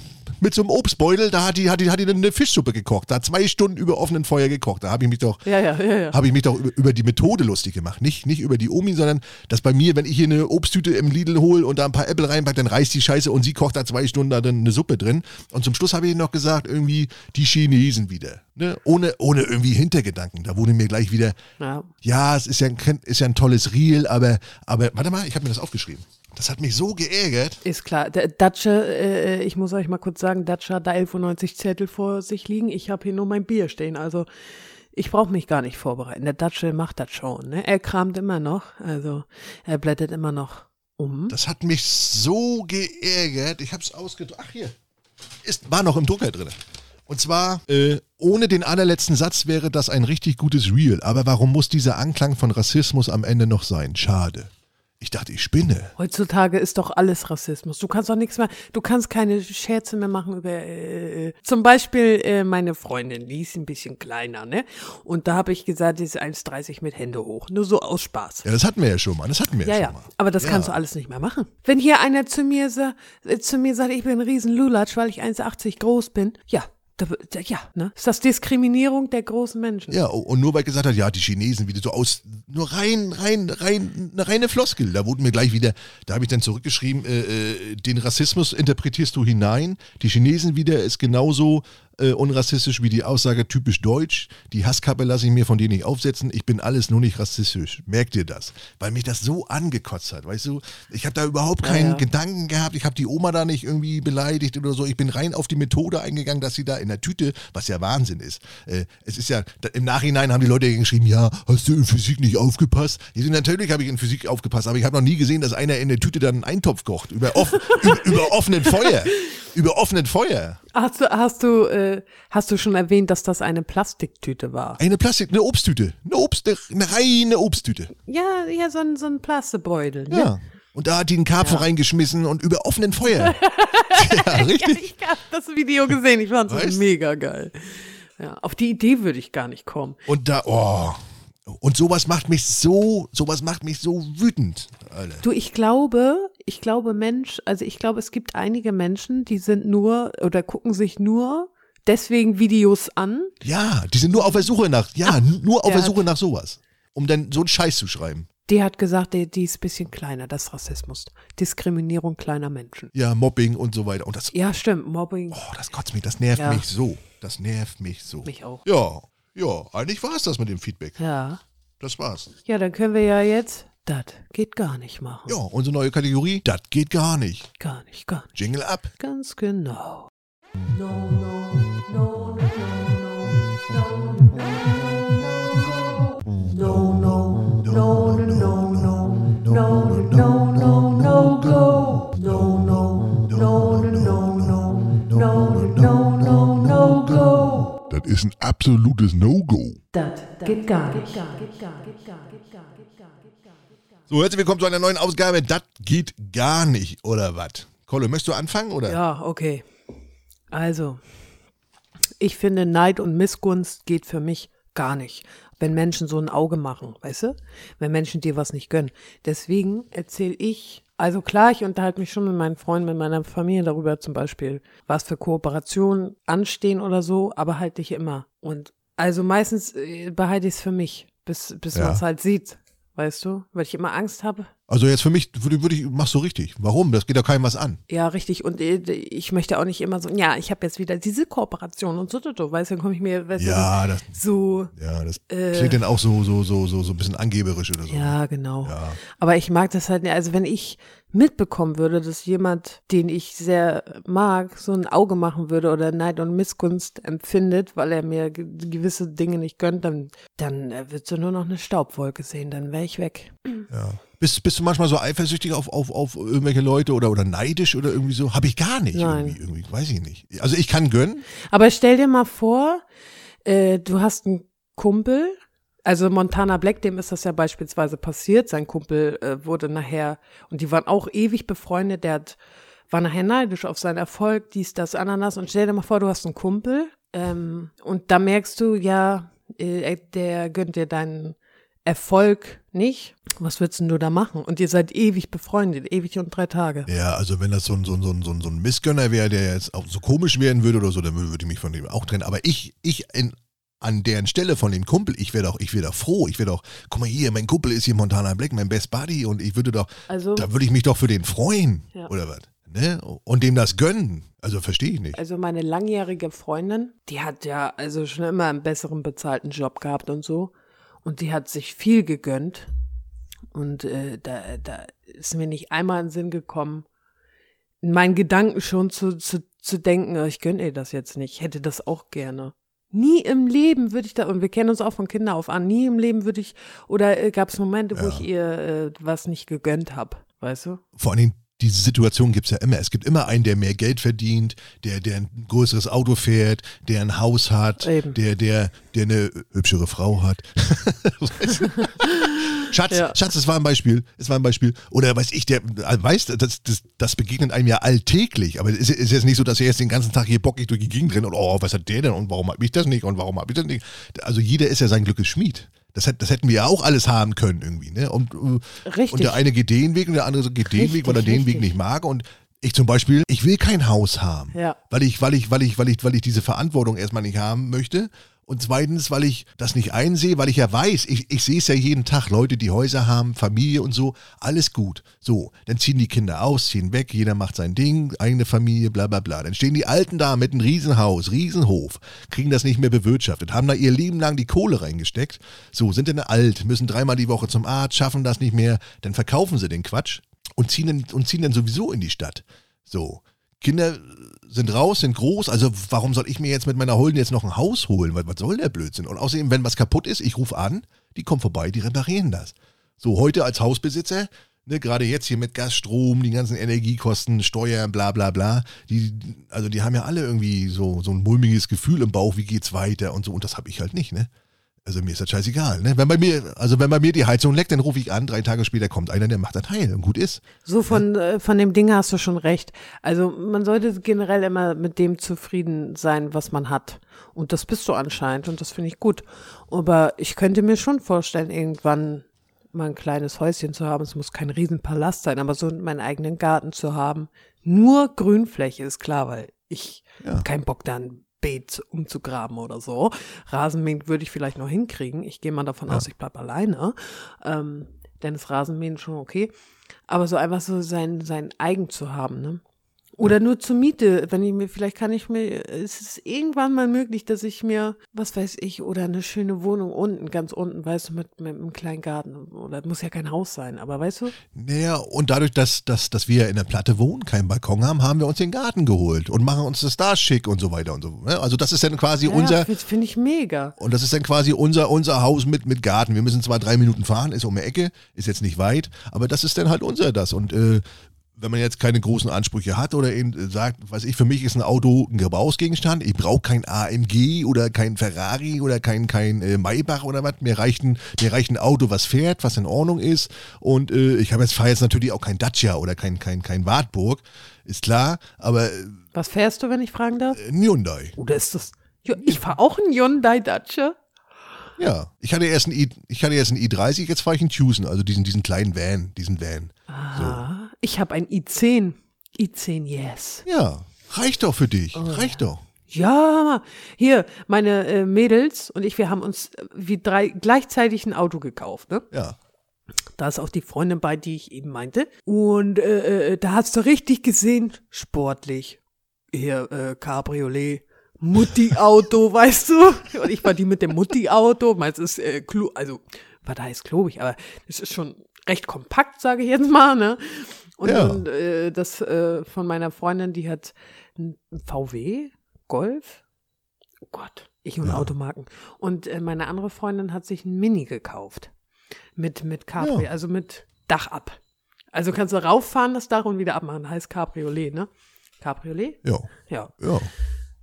A: mit so einem Obstbeutel, da hat die, hat die, hat die eine Fischsuppe gekocht. Da hat zwei Stunden über offenen Feuer gekocht. Da habe ich mich doch,
B: Ja, ja, ja,
A: habe ich mich doch über, über die Methode lustig gemacht. Nicht, nicht über die Omi, sondern dass bei mir, wenn ich hier eine Obsttüte im Lidl hole und da ein paar Äpfel reinpacke, dann reißt die Scheiße und sie kocht da zwei Stunden da drin eine Suppe drin. Und zum Schluss habe ich noch gesagt, irgendwie die Chinesen wieder. Ne? Ohne, ohne irgendwie Hintergedanken. Da wurde mir gleich wieder,
B: ja.
A: ja, es ist ja ein, ist ja ein tolles Reel, aber, aber warte mal, ich habe mir das aufgeschrieben. Das hat mich so geärgert.
B: Ist klar. Der Datsche, äh, ich muss euch mal kurz sagen, Datsche hat da 11,90 Zettel vor sich liegen. Ich habe hier nur mein Bier stehen. Also ich brauche mich gar nicht vorbereiten. Der Datsche macht das schon. Ne? Er kramt immer noch. Also er blättert immer noch um.
A: Das hat mich so geärgert. Ich habe es ausgedruckt. Ach hier, ist, war noch im Drucker drin. Und zwar, äh, ohne den allerletzten Satz wäre das ein richtig gutes Reel. Aber warum muss dieser Anklang von Rassismus am Ende noch sein? Schade. Ich dachte, ich spinne.
B: Heutzutage ist doch alles Rassismus. Du kannst doch nichts mehr, du kannst keine Scherze mehr machen über, äh, zum Beispiel äh, meine Freundin, die ist ein bisschen kleiner, ne? Und da habe ich gesagt, die ist 1,30 mit Hände hoch. Nur so aus Spaß.
A: Ja, das hatten wir ja schon mal. Das hatten wir
B: Ja,
A: ja,
B: ja,
A: schon mal.
B: aber das
A: Ja.
B: kannst du alles nicht mehr machen. Wenn hier einer zu mir, äh, zu mir sagt, ich bin ein riesen Lulatsch, weil ich 1,80 groß bin, ja, ja, ne? Ist das Diskriminierung der großen Menschen?
A: Ja, und nur weil gesagt hat, ja, die Chinesen wieder so aus, nur rein, rein, rein, eine reine Floskel. Da wurden mir gleich wieder, da habe ich dann zurückgeschrieben, äh, äh, den Rassismus interpretierst du hinein. Die Chinesen wieder ist genauso äh, unrassistisch wie die Aussage typisch deutsch. Die Hasskappe lasse ich mir von denen nicht aufsetzen. Ich bin alles nur nicht rassistisch. Merkt ihr das? Weil mich das so angekotzt hat, weißt du? Ich habe da überhaupt keinen
B: ja.
A: Gedanken gehabt. Ich habe die Oma da nicht irgendwie beleidigt oder so. Ich bin rein auf die Methode eingegangen, dass sie da in der Tüte, was ja Wahnsinn ist. Äh, es ist ja, da, im Nachhinein haben die Leute geschrieben, ja, hast du in Physik nicht aufgepasst? Ich natürlich habe ich in Physik aufgepasst, aber ich habe noch nie gesehen, dass einer in der Tüte dann einen Eintopf kocht. Über, off, über, über offenen Feuer. Über offenen Feuer.
B: Hast du, hast du, äh, hast du schon erwähnt, dass das eine Plastiktüte war?
A: Eine Plastik, eine Obsttüte. Eine Obst, eine reine Obsttüte.
B: Ja, ja, so ein, so ein Plastebeutel, ne?
A: Ja. Und da hat die einen Karpfen reingeschmissen und über offenen Feuer. ja, richtig.
B: Ja, ich habe das Video gesehen, ich fand es mega geil. Ja, auf die Idee würde ich gar nicht kommen.
A: Und da, oh. Und sowas macht mich so, sowas macht mich so wütend. Alter.
B: Du, ich glaube, ich glaube Mensch, also ich glaube, es gibt einige Menschen, die sind nur oder gucken sich nur deswegen Videos an.
A: Ja, die sind nur auf der Suche nach, ja, nur auf
B: der
A: der Suche nach sowas. Um dann so einen Scheiß zu schreiben.
B: Die hat gesagt, die, die ist ein bisschen kleiner, das ist Rassismus. Diskriminierung kleiner Menschen.
A: Ja, Mobbing und so weiter. Und das,
B: Ja, stimmt, Mobbing.
A: oh, das kotzt mich, das nervt
B: Ja.
A: mich so. Das nervt mich so.
B: Mich auch.
A: Ja, ja, eigentlich war es das mit dem Feedback.
B: Ja.
A: Das war's.
B: Ja, dann können wir ja jetzt, das geht gar nicht machen.
A: Ja, unsere neue Kategorie, das geht gar nicht.
B: Gar nicht, gar nicht.
A: Jingle ab.
B: Ganz genau.
A: Das ist ein absolutes No-Go.
B: Das geht gar nicht.
A: So, herzlich willkommen zu einer neuen Ausgabe. Das geht gar nicht, oder was? Kolle, möchtest du anfangen, oder?
B: Ja, okay. Also, ich finde, Neid und Missgunst geht für mich gar nicht. Wenn Menschen so ein Auge machen, weißt du? Wenn Menschen dir was nicht gönnen. Deswegen erzähle ich, also klar, ich unterhalte mich schon mit meinen Freunden, mit meiner Familie darüber zum Beispiel, was für Kooperationen anstehen oder so, aber halt nicht immer. Und also meistens äh, behalte ich es für mich, bis, bis
A: Ja.
B: man es halt sieht, weißt du? Weil ich immer Angst habe.
A: Also jetzt für mich würde, würde ich, machst du richtig. Warum? Das geht ja keinem was an.
B: Ja, richtig. Und äh, ich möchte auch nicht immer so, ja, ich habe jetzt wieder diese Kooperation und so, so, so. weißt du, dann komme ich mir, weißt
A: Ja,
B: du,
A: das,
B: so,
A: ja, das
B: Äh.
A: klingt dann auch so, so, so, so, so ein bisschen angeberisch oder so.
B: ja, genau.
A: Ja.
B: Aber ich mag das halt nicht. Also wenn ich mitbekommen würde, dass jemand, den ich sehr mag, so ein Auge machen würde oder Neid und Missgunst empfindet, weil er mir ge- gewisse Dinge nicht gönnt, dann, dann äh, wird so nur noch eine Staubwolke sehen, dann wäre ich weg.
A: Ja. Bist, bist du manchmal so eifersüchtig auf, auf, auf irgendwelche Leute oder, oder neidisch oder irgendwie so? Habe ich gar nicht.
B: Nein.
A: Irgendwie, irgendwie, weiß ich nicht. Also ich kann gönnen.
B: Aber stell dir mal vor, äh, du hast einen Kumpel, also Montana Black, dem ist das ja beispielsweise passiert. Sein Kumpel äh, wurde nachher, und die waren auch ewig befreundet, der hat, war nachher neidisch auf seinen Erfolg, dies, das, Ananas. Und stell dir mal vor, du hast einen Kumpel ähm, und da merkst du, ja, äh, der gönnt dir deinen Erfolg nicht. Was würdest denn du da machen? Und ihr seid ewig befreundet, ewig und drei Tage.
A: Ja, also wenn das so ein, so ein, so ein, so ein, Missgönner wäre, der jetzt auch so komisch werden würde oder so, dann würde ich mich von dem auch trennen. Aber ich, ich in, an deren Stelle von dem Kumpel, ich wäre doch, ich wäre doch froh. Ich wäre doch, guck mal hier, mein Kumpel ist hier Montana Black, mein Best Buddy und ich würde doch,
B: Also,
A: da würde ich mich doch für den freuen.
B: Ja.
A: Oder was? Ne? Und dem das gönnen. Also verstehe ich nicht.
B: Also meine langjährige Freundin, die hat ja also schon immer einen besseren bezahlten Job gehabt und so. Und die hat sich viel gegönnt. Und äh, da, da ist mir nicht einmal in den Sinn gekommen, in meinen Gedanken schon zu, zu, zu denken, "Oh, ich gönne ihr das jetzt nicht. Ich hätte das auch gerne. Nie im Leben würde ich da, und wir kennen uns auch von Kinder auf an, nie im Leben würde ich, oder äh, gab es Momente, wo
A: Ja.
B: ich ihr äh, was nicht gegönnt habe, weißt du?
A: Vor allen Dingen, diese Situation gibt es ja immer. Es gibt immer einen, der mehr Geld verdient, der, der ein größeres Auto fährt, der ein Haus hat,
B: Eben.
A: der, der, der eine hübschere Frau hat. Schatz,
B: Ja.
A: Schatz, das war ein Beispiel. Es war ein Beispiel. Oder weiß ich, der, äh, weißt, das, das, das begegnet einem ja alltäglich. Aber es ist, ist jetzt nicht so, dass er jetzt den ganzen Tag hier bockig durch die Gegend rennt und oh, was hat der denn und warum hab ich das nicht und warum hab ich das nicht. Also jeder ist ja sein Glückes Schmied. Das, hätt- das hätten wir ja auch alles haben können irgendwie. Ne? Und, äh,
B: Richtig.
A: und der eine geht den Weg und der andere geht den Weg, weil er
B: Richtig,
A: den Weg
B: richtig.
A: nicht mag. Und ich zum Beispiel, ich will kein Haus haben.
B: Ja.
A: Weil ich, weil ich, weil ich, weil ich, weil ich diese Verantwortung erstmal nicht haben möchte. Und zweitens, weil ich das nicht einsehe, weil ich ja weiß, ich, ich sehe es ja jeden Tag, Leute, die Häuser haben, Familie und so, alles gut. So, dann ziehen die Kinder aus, ziehen weg, jeder macht sein Ding, eigene Familie, bla bla bla. Dann stehen die Alten da mit einem Riesenhaus, Riesenhof, kriegen das nicht mehr bewirtschaftet, haben da ihr Leben lang die Kohle reingesteckt. So, sind dann alt, müssen dreimal die Woche zum Arzt, schaffen das nicht mehr, dann verkaufen sie den Quatsch und ziehen und ziehen dann sowieso in die Stadt. So. Kinder sind raus, sind groß, also warum soll ich mir jetzt mit meiner Holden jetzt noch ein Haus holen? Was, was soll der Blödsinn? Und außerdem, wenn was kaputt ist, ich rufe an, die kommen vorbei, die reparieren das. So, heute als Hausbesitzer, ne, gerade jetzt hier mit Gas, Strom, die ganzen Energiekosten, Steuern, bla bla bla, die, also die haben ja alle irgendwie so, so ein mulmiges Gefühl im Bauch, wie geht's weiter und so, und das habe ich halt nicht, ne? Also mir ist das scheißegal, ne? Wenn bei mir, also wenn bei mir die Heizung leckt, dann rufe ich an, drei Tage später kommt einer, der macht das heil und gut ist.
B: So von, äh, von dem Ding hast du schon recht. Also man sollte generell immer mit dem zufrieden sein, was man hat. Und das bist du anscheinend und das finde ich gut. Aber ich könnte mir schon vorstellen, irgendwann mal ein kleines Häuschen zu haben. Es muss kein Riesenpalast sein, aber so meinen eigenen Garten zu haben. Nur Grünfläche ist klar, weil ich
A: Ja.
B: keinen Bock da ein Beet umzugraben oder so. Rasenmähen würde ich vielleicht noch hinkriegen. Ich gehe mal davon
A: Ja.
B: aus, ich bleib alleine. Ähm, dann ist Rasenmähen schon okay. Aber so einfach so sein, sein eigen zu haben, ne? Oder nur zur Miete, wenn ich mir, vielleicht kann ich mir, es ist irgendwann mal möglich, dass ich mir, was weiß ich, oder eine schöne Wohnung unten, ganz unten, weißt du, mit, mit einem kleinen Garten. Oder muss ja kein Haus sein, aber weißt du?
A: Naja, und dadurch, dass, dass, dass wir in der Platte wohnen, keinen Balkon haben, haben wir uns den Garten geholt und machen uns das da schick und so weiter und so. ne? Also das ist dann quasi
B: Ja,
A: unser,
B: ja, finde ich mega.
A: und das ist dann quasi unser, unser Haus mit, mit Garten. Wir müssen zwar drei Minuten fahren, ist um die Ecke, ist jetzt nicht weit, aber das ist dann halt unser das. Und äh, wenn man jetzt keine großen Ansprüche hat oder eben sagt, weiß ich, für mich ist ein Auto ein Gebrauchsgegenstand, ich brauche kein AMG oder kein Ferrari oder kein, kein äh, Maybach oder was, mir reicht, ein, mir reicht ein Auto, was fährt, was in Ordnung ist und äh, ich habe jetzt, fahre jetzt natürlich auch kein Dacia oder kein, kein, kein Wartburg, ist klar, aber äh,
B: Was fährst du, wenn ich fragen darf?
A: ein Hyundai.
B: Oder ist das, ich fahre auch einen Hyundai Dacia.
A: Ja, ich hatte erst einen, I, ich hatte erst einen i30, jetzt fahre ich einen Tucson, also diesen, diesen kleinen Van, diesen Van.
B: Ah, ich habe ein i10. i10, yes.
A: Ja, reicht doch für dich,
B: Oh,
A: reicht doch.
B: Ja, hier, meine äh, Mädels und ich, wir haben uns äh, wie drei gleichzeitig ein Auto gekauft, ne?
A: Ja,
B: Da ist auch die Freundin bei, die ich eben meinte. Und äh, äh, da hast du richtig gesehen, sportlich. Hier, äh, Cabriolet. Mutti-Auto, weißt du? Und ich war die mit dem Mutti-Auto. Meins ist äh, Klo, also, war da heißt klobig, aber es ist schon recht kompakt, sage ich jetzt mal, ne? Und,
A: Ja.
B: und äh, das äh, von meiner Freundin, die hat ein VW, Golf. Oh Gott, ich und
A: Ja.
B: Automarken. Und äh, meine andere Freundin hat sich ein Mini gekauft. Mit, mit Cabrio,
A: Ja.
B: also mit Dach ab. Also kannst du rauffahren, das Dach und wieder abmachen. Heißt Cabriolet, ne? Cabriolet?
A: Ja,
B: Ja,
A: ja.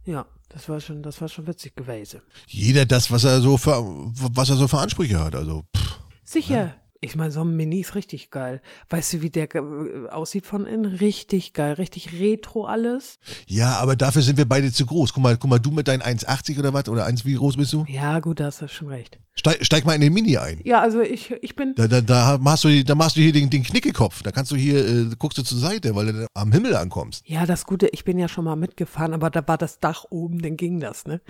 B: ja. Das war schon, das war schon witzig gewesen.
A: Jeder das, was er so für, was er so für Ansprüche hat. Also, pff.
B: Sicher. Ich meine, so ein Mini ist richtig geil. Weißt du, wie der äh, aussieht von innen? Richtig geil, richtig retro alles.
A: ja, aber dafür sind wir beide zu groß. Guck mal, guck mal, du mit deinen 1,80 oder was? Oder 1, wie groß bist du?
B: Ja, gut, da hast du schon recht.
A: Steig, steig mal in den Mini ein.
B: Ja, also ich, ich bin.
A: Da, da, da, machst du, da machst du hier den, den Knickekopf. Da kannst du hier, äh, guckst du zur Seite, weil du am Himmel ankommst.
B: Ja, das Gute, ich bin ja schon mal mitgefahren, aber da war das Dach oben, dann ging das, ne?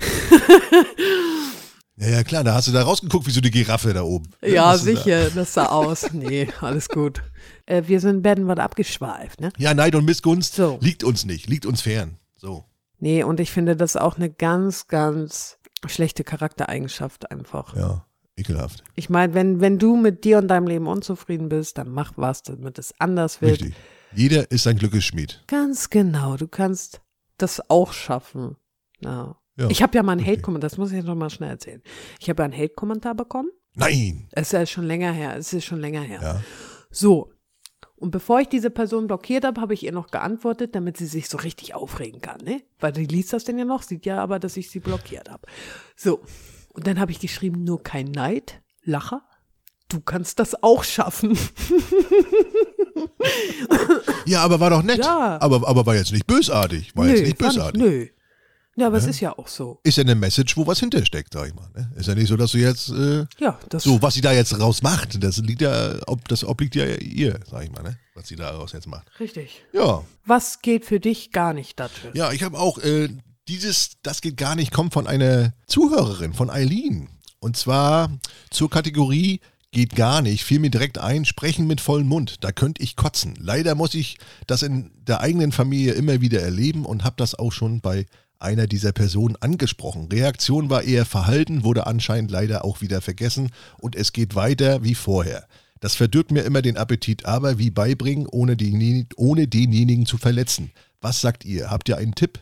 A: Ja, ja, klar, da hast du da rausgeguckt, wie so die Giraffe da oben.
B: Ja,
A: Hast du da-
B: sicher, das sah aus. Nee, alles gut. Äh, wir sind werden wir abgeschweift, ne?
A: Ja, Neid und Missgunst
B: So.
A: liegt uns nicht, liegt uns fern. So.
B: Nee, und ich finde das auch eine ganz, ganz schlechte Charaktereigenschaft einfach.
A: Ja, ekelhaft.
B: Ich meine, wenn, wenn du mit dir und deinem Leben unzufrieden bist, dann mach was, damit es anders wird.
A: Richtig. Jeder ist ein Glückesschmied.
B: Ganz genau, du kannst das auch schaffen. Ja.
A: Ja,
B: ich habe ja mal einen
A: richtig.
B: Hate-Kommentar, das muss ich jetzt noch mal schnell erzählen. Ich habe ja einen Hate-Kommentar bekommen.
A: Nein.
B: Es ist ja schon länger her, es ist schon länger her.
A: Ja.
B: So. Und bevor ich diese Person blockiert habe, habe ich ihr noch geantwortet, damit sie sich so richtig aufregen kann, ne? Weil die liest das denn ja noch, sieht ja aber, dass ich sie blockiert habe. So. Und dann habe ich geschrieben, nur kein Neid, Lacher. Du kannst das auch schaffen.
A: Ja, aber war doch nett.
B: Ja.
A: Aber, aber war jetzt nicht bösartig. War jetzt nicht bösartig.
B: nö. Ja, aber es ist ja auch so.
A: Ist ja eine Message, wo was hintersteckt, sag ich mal. Ne? Ist ja nicht so, dass du jetzt, äh,
B: Ja, das
A: so, was sie da jetzt raus macht, das liegt ja, ob, das obliegt ja ihr, sag ich mal, ne? Was sie daraus jetzt macht.
B: richtig.
A: Ja.
B: Was geht für dich gar nicht dafür?
A: Ja, ich habe auch äh, dieses, das geht gar nicht, kommt von einer Zuhörerin, von Eileen. Und zwar zur Kategorie geht gar nicht, fiel mir direkt ein, sprechen mit vollem Mund, da könnte ich kotzen. Leider muss ich das in der eigenen Familie immer wieder erleben und habe das auch schon bei einer dieser Personen angesprochen. Reaktion war eher verhalten, wurde anscheinend leider auch wieder vergessen und es geht weiter wie vorher. Das verdirbt mir immer den Appetit, aber wie beibringen, ohne, den, ohne denjenigen zu verletzen. Was sagt ihr? Habt ihr einen Tipp?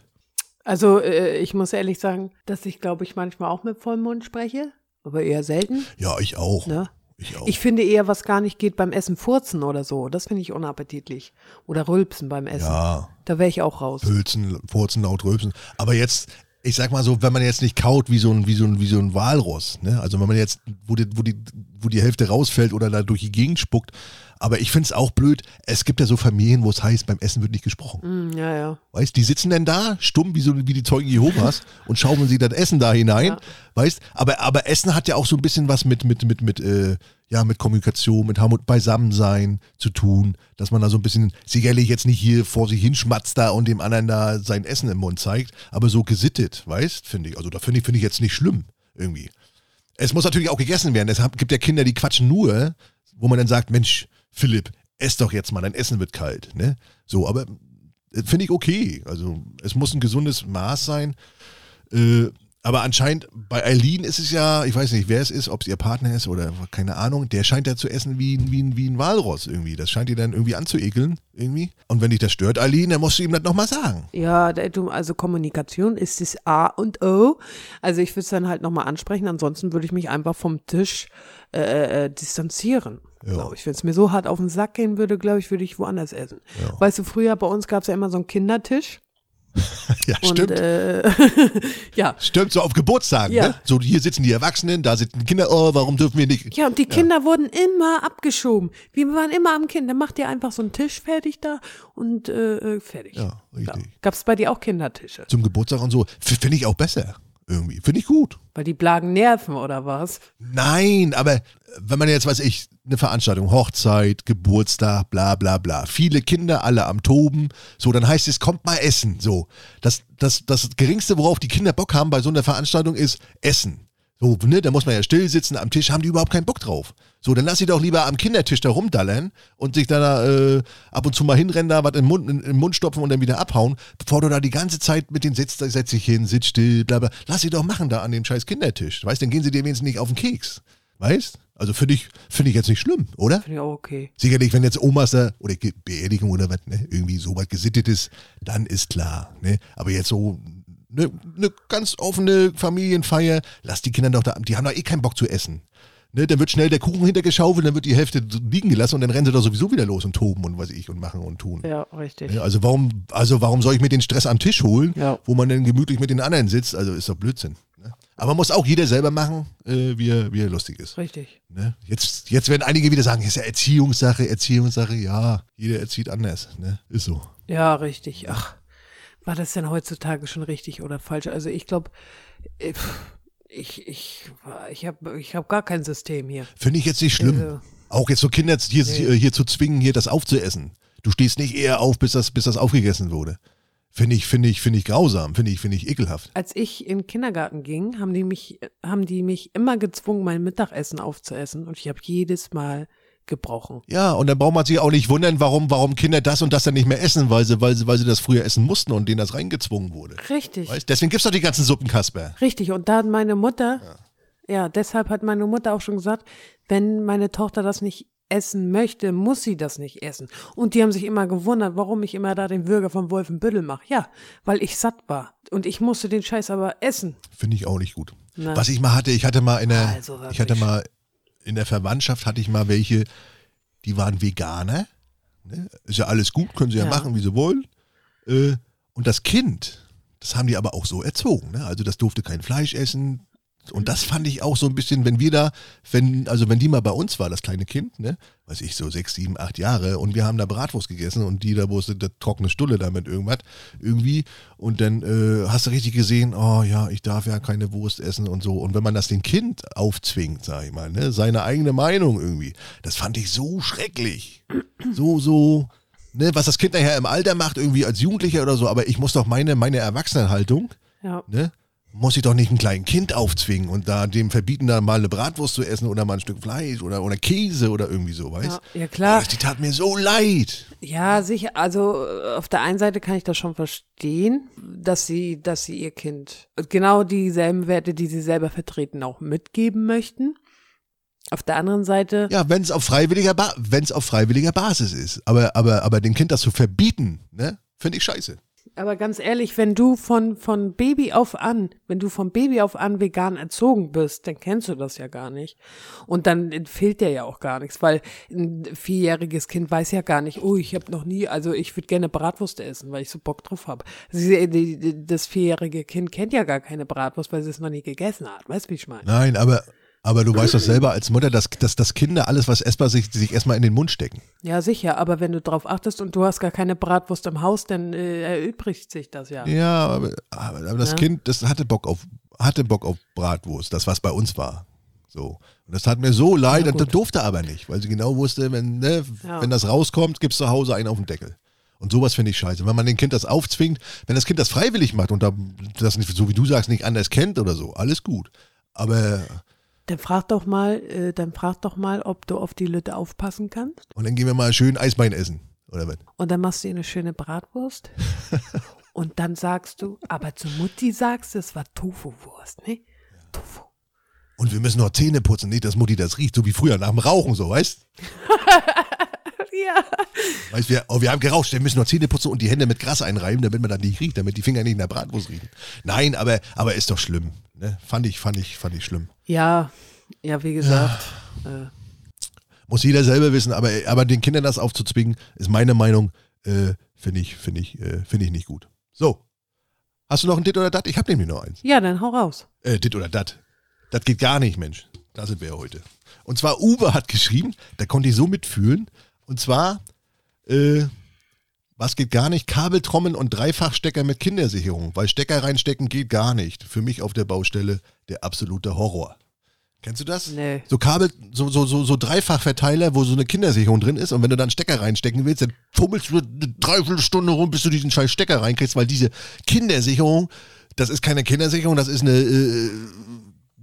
B: Also, äh, ich muss ehrlich sagen, dass ich, glaube ich, manchmal auch mit vollem Mund spreche, aber eher selten.
A: Ja, ich auch.
B: Ne?
A: Ich auch.
B: Ich finde eher, was gar nicht geht beim Essen, furzen oder so. Das finde ich unappetitlich. Oder rülpsen beim Essen.
A: ja,
B: Da wäre ich auch raus.
A: Pölzen, Furzen, laut Rülpsen. Aber jetzt, ich sag mal so, wenn man jetzt nicht kaut wie so ein, wie so ein, wie so ein Walross, ne? Also wenn man jetzt, wo die, wo die, wo die Hälfte rausfällt oder da durch die Gegend spuckt. Aber ich finde es auch blöd. Es gibt ja so Familien, wo es heißt, beim Essen wird nicht gesprochen.
B: Hm, ja, ja.
A: Weißt, die sitzen denn da, stumm wie so wie die Zeugen Jehovas und schaufeln sie das Essen da hinein.
B: Ja.
A: Weißt, aber, aber Essen hat ja auch so ein bisschen was mit, mit, mit, mit, äh, ja, mit Kommunikation, mit Harmut Beisammensein zu tun, dass man da so ein bisschen, sicherlich jetzt nicht hier vor sich hinschmatzt da und dem anderen da sein Essen im Mund zeigt, aber so gesittet, weißt, finde ich. Also da finde ich, finde ich jetzt nicht schlimm, irgendwie. Es muss natürlich auch gegessen werden. Es gibt ja Kinder, die quatschen nur, wo man dann sagt, Mensch, Philipp, ess doch jetzt mal, dein Essen wird kalt, ne? So, aber äh, finde ich okay. Also es muss ein gesundes Maß sein. Äh, aber anscheinend bei Eileen ist es ja, ich weiß nicht, wer es ist, ob es ihr Partner ist oder keine Ahnung, der scheint ja zu essen wie, ein- wie, wie ein Walross irgendwie. Das scheint ihr dann irgendwie anzuekeln, irgendwie. Und wenn dich das stört, Eileen, dann musst du ihm das nochmal sagen.
B: Ja, also Kommunikation ist das A und O. Also ich würde es dann halt nochmal ansprechen, ansonsten würde ich mich einfach vom Tisch äh, äh, distanzieren.
A: Ja.
B: Ich, wenn es mir so hart auf den Sack gehen würde, glaube ich, würde ich woanders essen.
A: Ja.
B: Weißt du, früher bei uns gab es ja immer so einen Kindertisch.
A: Ja,
B: Und
A: stimmt.
B: äh, ja.
A: Stimmt, so auf Geburtstagen,
B: Ja.
A: ne? So hier sitzen die Erwachsenen, da sitzen die Kinder, oh, warum dürfen wir nicht?
B: Ja, und die Kinder wurden immer abgeschoben. Wir waren immer am Kind. Dann macht ihr einfach so einen Tisch fertig da und äh, äh, fertig.
A: Ja, richtig.
B: Gab es bei dir auch Kindertische?
A: Zum Geburtstag und so. Finde ich auch besser. Irgendwie. Finde ich gut.
B: Weil die Blagen nerven oder was?
A: Nein, aber wenn man jetzt, weiß ich, eine Veranstaltung, Hochzeit, Geburtstag, bla bla bla, viele Kinder, alle am Toben, so, dann heißt es, kommt mal essen, so. Das, das, das Geringste, worauf die Kinder Bock haben bei so einer Veranstaltung ist Essen. So, ne, da muss man ja still sitzen am Tisch, haben die überhaupt keinen Bock drauf. So, dann lass sie doch lieber am Kindertisch da rumdallern und sich da äh, ab und zu mal hinrennen, da was den, Mund, in, den Mund stopfen und dann wieder abhauen, bevor du da die ganze Zeit mit denen sitzt, setz dich hin, sitz still, bla bla. Lass sie doch machen da an dem scheiß Kindertisch. Weißt, dann gehen sie dir wenigstens nicht auf den Keks. Weißt? Also finde ich, finde ich jetzt nicht schlimm, oder?
B: Finde ich auch okay.
A: Sicherlich, wenn jetzt Omas da oder Ge- Beerdigung oder was, ne, irgendwie so was gesittet ist, dann ist klar. Ne? Aber jetzt so eine ne ganz offene Familienfeier, lass die Kinder doch da, die haben doch eh keinen Bock zu essen. Ne, dann wird schnell der Kuchen hintergeschaufelt, dann wird die Hälfte liegen gelassen und dann rennen sie da sowieso wieder los und toben und was ich und machen und tun.
B: Ja, richtig.
A: Ne, Also warum, also warum soll ich mir den Stress am Tisch holen,
B: Ja.
A: wo man dann gemütlich mit den anderen sitzt? Also ist doch Blödsinn. Aber muss auch jeder selber machen, äh, wie, er, wie er lustig ist.
B: Richtig.
A: Ne? Jetzt, jetzt werden einige wieder sagen, ist ja Erziehungssache, Erziehungssache. Ja, jeder erzieht anders. Ne? Ist so.
B: Ja, richtig. Ach, war das denn heutzutage schon richtig oder falsch? Also ich glaube, ich, ich, ich habe ich hab gar kein System hier.
A: Finde ich jetzt nicht schlimm.
B: Also-
A: Auch jetzt so Kinder hier,
B: Nee.
A: hier zu zwingen, hier das aufzuessen. Du stehst nicht eher auf, bis das, bis das aufgegessen wurde. Finde ich, finde ich, finde ich grausam, finde ich, finde ich ekelhaft.
B: Als ich in den Kindergarten ging, haben die mich, haben die mich immer gezwungen, mein Mittagessen aufzuessen und ich habe jedes Mal gebrochen.
A: Ja, und dann braucht man sich auch nicht wundern, warum, warum Kinder das und das dann nicht mehr essen, weil sie, weil sie, weil sie das früher essen mussten und denen das reingezwungen wurde.
B: Richtig.
A: Weißt? Deswegen gibt's doch die ganzen Suppen, Kasper.
B: Richtig. Und da hat meine Mutter, ja. deshalb hat meine Mutter auch schon gesagt, wenn meine Tochter das nicht essen möchte, muss sie das nicht essen. Und die haben sich immer gewundert, warum ich immer da den Würger vom Wolfenbüttel mache. Ja, weil ich satt war. Und ich musste den Scheiß aber essen.
A: Finde ich auch nicht gut.
B: Na.
A: Was ich mal hatte, ich hatte mal in der,
B: Also
A: ich hatte mal in der Verwandtschaft hatte ich mal welche, die waren Veganer. Ne? Ist ja alles gut, können sie ja,
B: Ja.
A: machen, wie sie wollen. Äh, und das Kind, das haben die aber auch so erzogen. Ne? Also das durfte kein Fleisch essen. Und das fand ich auch so ein bisschen, wenn wir da, wenn, also wenn die mal bei uns war, das kleine Kind, ne, weiß ich, so sechs, sieben, acht Jahre, und wir haben da Bratwurst gegessen und die da wusste, der trockene Stulle da mit irgendwas, irgendwie, und dann äh, hast du richtig gesehen, oh ja, ich darf ja keine Wurst essen und so. Und wenn man das dem Kind aufzwingt, sag ich mal, ne, seine eigene Meinung irgendwie, das fand ich so schrecklich. So, so, ne, was das Kind nachher im Alter macht, irgendwie als Jugendlicher oder so, aber ich muss doch meine, meine Erwachsenenhaltung,
B: Ja.
A: ne? Muss ich doch nicht ein kleines Kind aufzwingen und da dem verbieten, da mal eine Bratwurst zu essen oder mal ein Stück Fleisch oder, oder Käse oder irgendwie so, weißt
B: Ja, ja, klar.
A: Oh, die tat mir so leid.
B: Ja, sicher. Also äh, auf der einen Seite kann ich das schon verstehen, dass sie, dass sie ihr Kind genau dieselben Werte, die sie selber vertreten, auch mitgeben möchten. Auf der anderen Seite,
A: Ja, wenn es auf freiwilliger ba wenn's auf freiwilliger Basis ist. Aber, aber, aber dem Kind das zu verbieten, ne, finde ich scheiße.
B: Aber ganz ehrlich, wenn du von, von Baby auf an, wenn du von Baby auf an vegan erzogen bist, dann kennst du das ja gar nicht. Und dann fehlt dir ja auch gar nichts, weil ein vierjähriges Kind weiß ja gar nicht, oh, ich habe noch nie, also ich würde gerne Bratwurst essen, weil ich so Bock drauf habe. Das vierjährige Kind kennt ja gar keine Bratwurst, weil sie es noch nie gegessen hat. Weißt du, wie ich meine?
A: Nein, aber, aber du weißt doch selber als Mutter, dass, dass, dass Kinder alles, was essbar sich, sich erstmal in den Mund stecken.
B: Ja, sicher, aber wenn du drauf achtest und du hast gar keine Bratwurst im Haus, dann äh, erübrigt sich das ja.
A: Ja, aber, aber aber das
B: Ja.
A: Kind, das hatte Bock auf, hatte Bock auf Bratwurst, das was bei uns war. So. Und das tat mir so leid
B: Ja,
A: und das durfte aber nicht, weil sie genau wusste, wenn, ne,
B: Ja.
A: wenn das rauskommt, gibt's zu Hause einen auf den Deckel. Und sowas finde ich scheiße. Wenn man dem Kind das aufzwingt, wenn das Kind das freiwillig macht und da, das nicht, so wie du sagst, nicht anders kennt oder so, alles gut. Aber,
B: Dann frag doch mal, äh, dann frag doch mal, ob du auf die Lütte aufpassen kannst.
A: und dann gehen wir mal schön Eisbein essen. Oder was?
B: Und dann machst du ihr eine schöne Bratwurst. und dann sagst du, aber zu Mutti sagst du, es war Tofu-Wurst, ne? Tofu.
A: Und wir müssen noch Zähne putzen, nicht, dass Mutti das riecht, so wie früher nach dem Rauchen, so, weißt
B: Ja.
A: Weißt wir, oh, wir haben gerauscht, wir müssen noch Zähne putzen und die Hände mit Gras einreiben, damit man das nicht riecht, damit die Finger nicht in der Bratwurst riechen. Nein, aber, aber ist doch schlimm. Ne? Fand ich, fand ich, fand ich schlimm.
B: Ja, ja, wie gesagt. Äh,
A: Muss jeder selber wissen, aber, aber den Kindern das aufzuzwingen, ist meine Meinung, äh, finde ich, finde ich, äh, finde ich nicht gut. So. Hast du noch ein Dit oder Dat? Ich habe nämlich noch eins.
B: ja, dann hau raus.
A: Äh, Dit oder Dat. Das geht gar nicht, Mensch. Da sind wir ja heute. Und zwar Uwe hat geschrieben, da konnte ich so mitfühlen. Und zwar, äh, was geht gar nicht? Kabeltrommeln und Dreifachstecker mit Kindersicherung. Weil Stecker reinstecken geht gar nicht. Für mich auf der Baustelle der absolute Horror. Kennst du das?
B: Nee.
A: So Kabel, so, so, so, so Dreifachverteiler, wo so eine Kindersicherung drin ist und wenn du dann Stecker reinstecken willst, dann fummelst du eine Dreiviertelstunde rum, bis du diesen scheiß Stecker reinkriegst, weil diese Kindersicherung, das ist keine Kindersicherung, das ist eine, äh,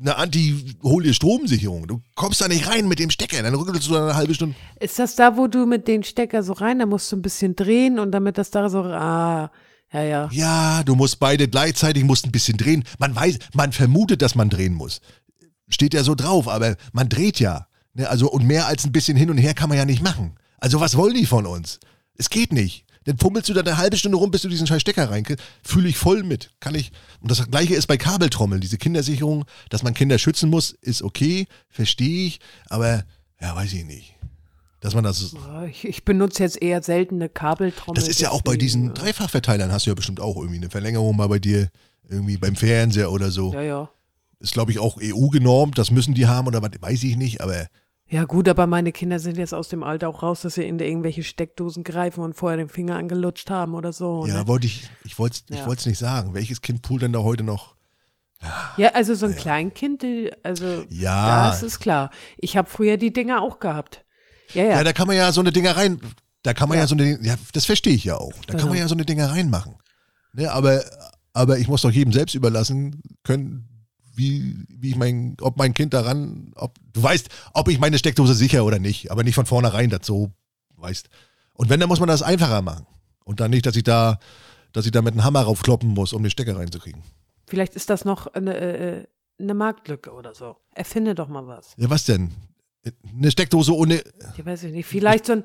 A: eine Anti-Hol-dir-Stromsicherung. Du kommst da nicht rein mit dem Stecker, dann rückelst du da eine halbe Stunde.
B: Ist das da, wo du mit den Stecker so rein, da musst du ein bisschen drehen und damit das da so, ah, ja, ja.
A: Ja, du musst beide gleichzeitig, musst ein bisschen drehen. Man weiß, man vermutet, dass man drehen muss. Steht ja so drauf, aber man dreht ja. Ne? Also, und mehr als ein bisschen hin und her kann man ja nicht machen. Also, was wollen die von uns? Es geht nicht. Dann fummelst du da eine halbe Stunde rum, bis du diesen scheiß Stecker reinkriegst. Fühle ich voll mit. Kann ich. Und das gleiche ist bei Kabeltrommeln. Diese Kindersicherung, dass man Kinder schützen muss, ist okay, verstehe ich. Aber, ja, weiß ich nicht. Dass man das.
B: Ich, ich benutze jetzt eher seltene Kabeltrommel.
A: Das ist ja auch bei diesen
B: deswegen,
A: Dreifachverteilern, hast du ja bestimmt auch irgendwie eine Verlängerung mal bei dir, irgendwie beim Fernseher oder so.
B: Ja, ja.
A: Ist, glaube ich, auch EU genormt, das müssen die haben oder was, weiß ich nicht, aber
B: Ja, gut, aber meine Kinder sind jetzt aus dem Alter auch raus, dass sie in irgendwelche Steckdosen greifen und vorher den Finger angelutscht haben oder so.
A: ja,
B: ne?
A: wollte ich, ich wollte es
B: Ja.
A: ich nicht sagen. Welches Kind poolt denn da heute noch?
B: Ja, also so ein Kleinkind, die, also
A: Ja.
B: das ist klar. Ich habe früher die Dinger auch gehabt. Ja, ja.
A: Ja, da kann man ja so eine Dinger rein, da kann man ja,
B: Ja.
A: so eine, ja, das verstehe ich ja auch. Da kann man
B: Genau.
A: ja so eine Dinger reinmachen. Ne, aber, aber ich muss doch jedem selbst überlassen können, wie, wie ich mein, ob mein Kind daran, ob, du weißt, ob ich meine Steckdose sicher oder nicht, aber nicht von vornherein dazu, weißt. Und wenn, dann muss man das einfacher machen. Und dann nicht, dass ich da, dass ich da mit einem Hammer raufkloppen muss, um den Stecker reinzukriegen.
B: Vielleicht ist das noch eine, äh, eine Marktlücke oder so. Erfinde doch mal was.
A: Ja, was denn? Eine Steckdose ohne,
B: Ich weiß nicht. Vielleicht so ein,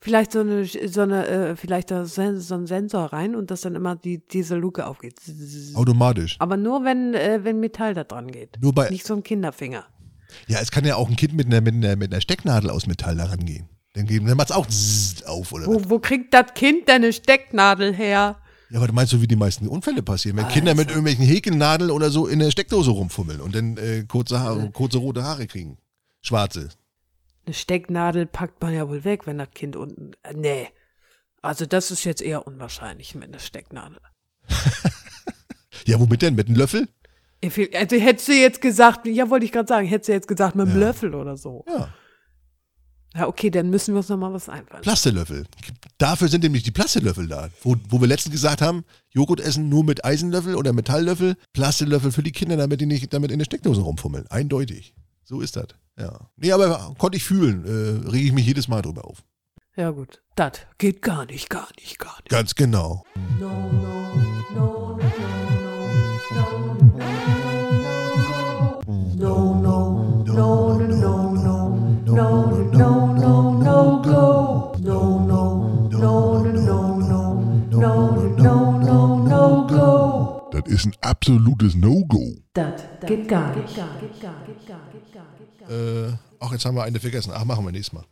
B: vielleicht so eine, so eine, äh, vielleicht da so ein Sensor rein und dass dann immer die, diese Luke aufgeht.
A: automatisch.
B: Aber nur wenn, äh, wenn Metall da dran geht.
A: Nur bei,
B: Nicht so ein Kinderfinger.
A: Ja, es kann ja auch ein Kind mit einer, mit einer, mit einer Stecknadel aus Metall daran gehen. Dann, dann macht es auch auf, oder? was?
B: Wo, wo kriegt das Kind denn eine Stecknadel her?
A: Ja, aber du meinst so, wie die meisten Unfälle passieren? Wenn Kinder mit irgendwelchen Häkelnadeln oder so in der Steckdose rumfummeln und dann äh, kurze, Haare, kurze rote Haare kriegen. Schwarze.
B: Eine Stecknadel packt man ja wohl weg, wenn das Kind unten. Äh, nee. Also das ist jetzt eher unwahrscheinlich mit einer Stecknadel.
A: Ja, womit denn? Mit einem Löffel?
B: Also hättest du jetzt gesagt, ja, wollte ich gerade sagen, hättest du jetzt gesagt mit einem
A: Ja.
B: Löffel oder so.
A: Ja,
B: Ja, okay, dann müssen wir uns noch mal was einfallen.
A: Plastelöffel. Dafür sind nämlich die Plastelöffel da. Wo, wo wir letztens gesagt haben, Joghurt essen nur mit Eisenlöffel oder Metalllöffel. Plastelöffel für die Kinder, damit die nicht damit in der Steckdose rumfummeln. Eindeutig. So ist das. Ja. Nee, aber konnte ich fühlen. Äh, rege ich mich jedes Mal drüber auf.
B: Ja, gut. Das geht gar nicht, gar nicht, gar nicht.
A: Ganz genau.
C: Das ist ein absolutes No-Go.
B: Das geht gar nicht.
A: Äh, ach, jetzt haben wir eine vergessen. Ach, machen wir nächstes Mal.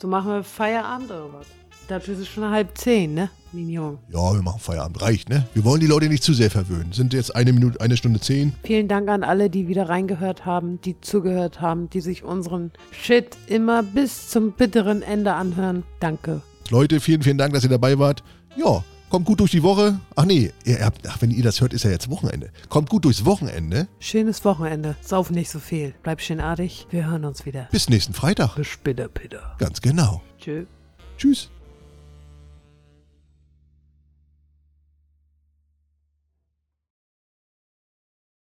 B: So machen wir Feierabend oder was? Dafür ist es schon halb zehn, ne, Mignon?
A: Ja, wir machen Feierabend. Reicht, ne? Wir wollen die Leute nicht zu sehr verwöhnen. Sind jetzt eine Minute, eine Stunde zehn.
B: Vielen Dank an alle, die wieder reingehört haben, die zugehört haben, die sich unseren Shit immer bis zum bitteren Ende anhören. Danke.
A: Leute, vielen, vielen Dank, dass ihr dabei wart. Ja, kommt gut durch die Woche. Ach nee, ihr habt, ach, wenn ihr das hört, ist ja jetzt Wochenende. Kommt gut durchs Wochenende.
B: Schönes Wochenende. Sauf nicht so viel. Bleib schön artig. Wir hören uns wieder.
A: Bis nächsten Freitag.
B: Bis später, Peter.
A: Ganz genau.
B: Tschö.
A: Tschüss.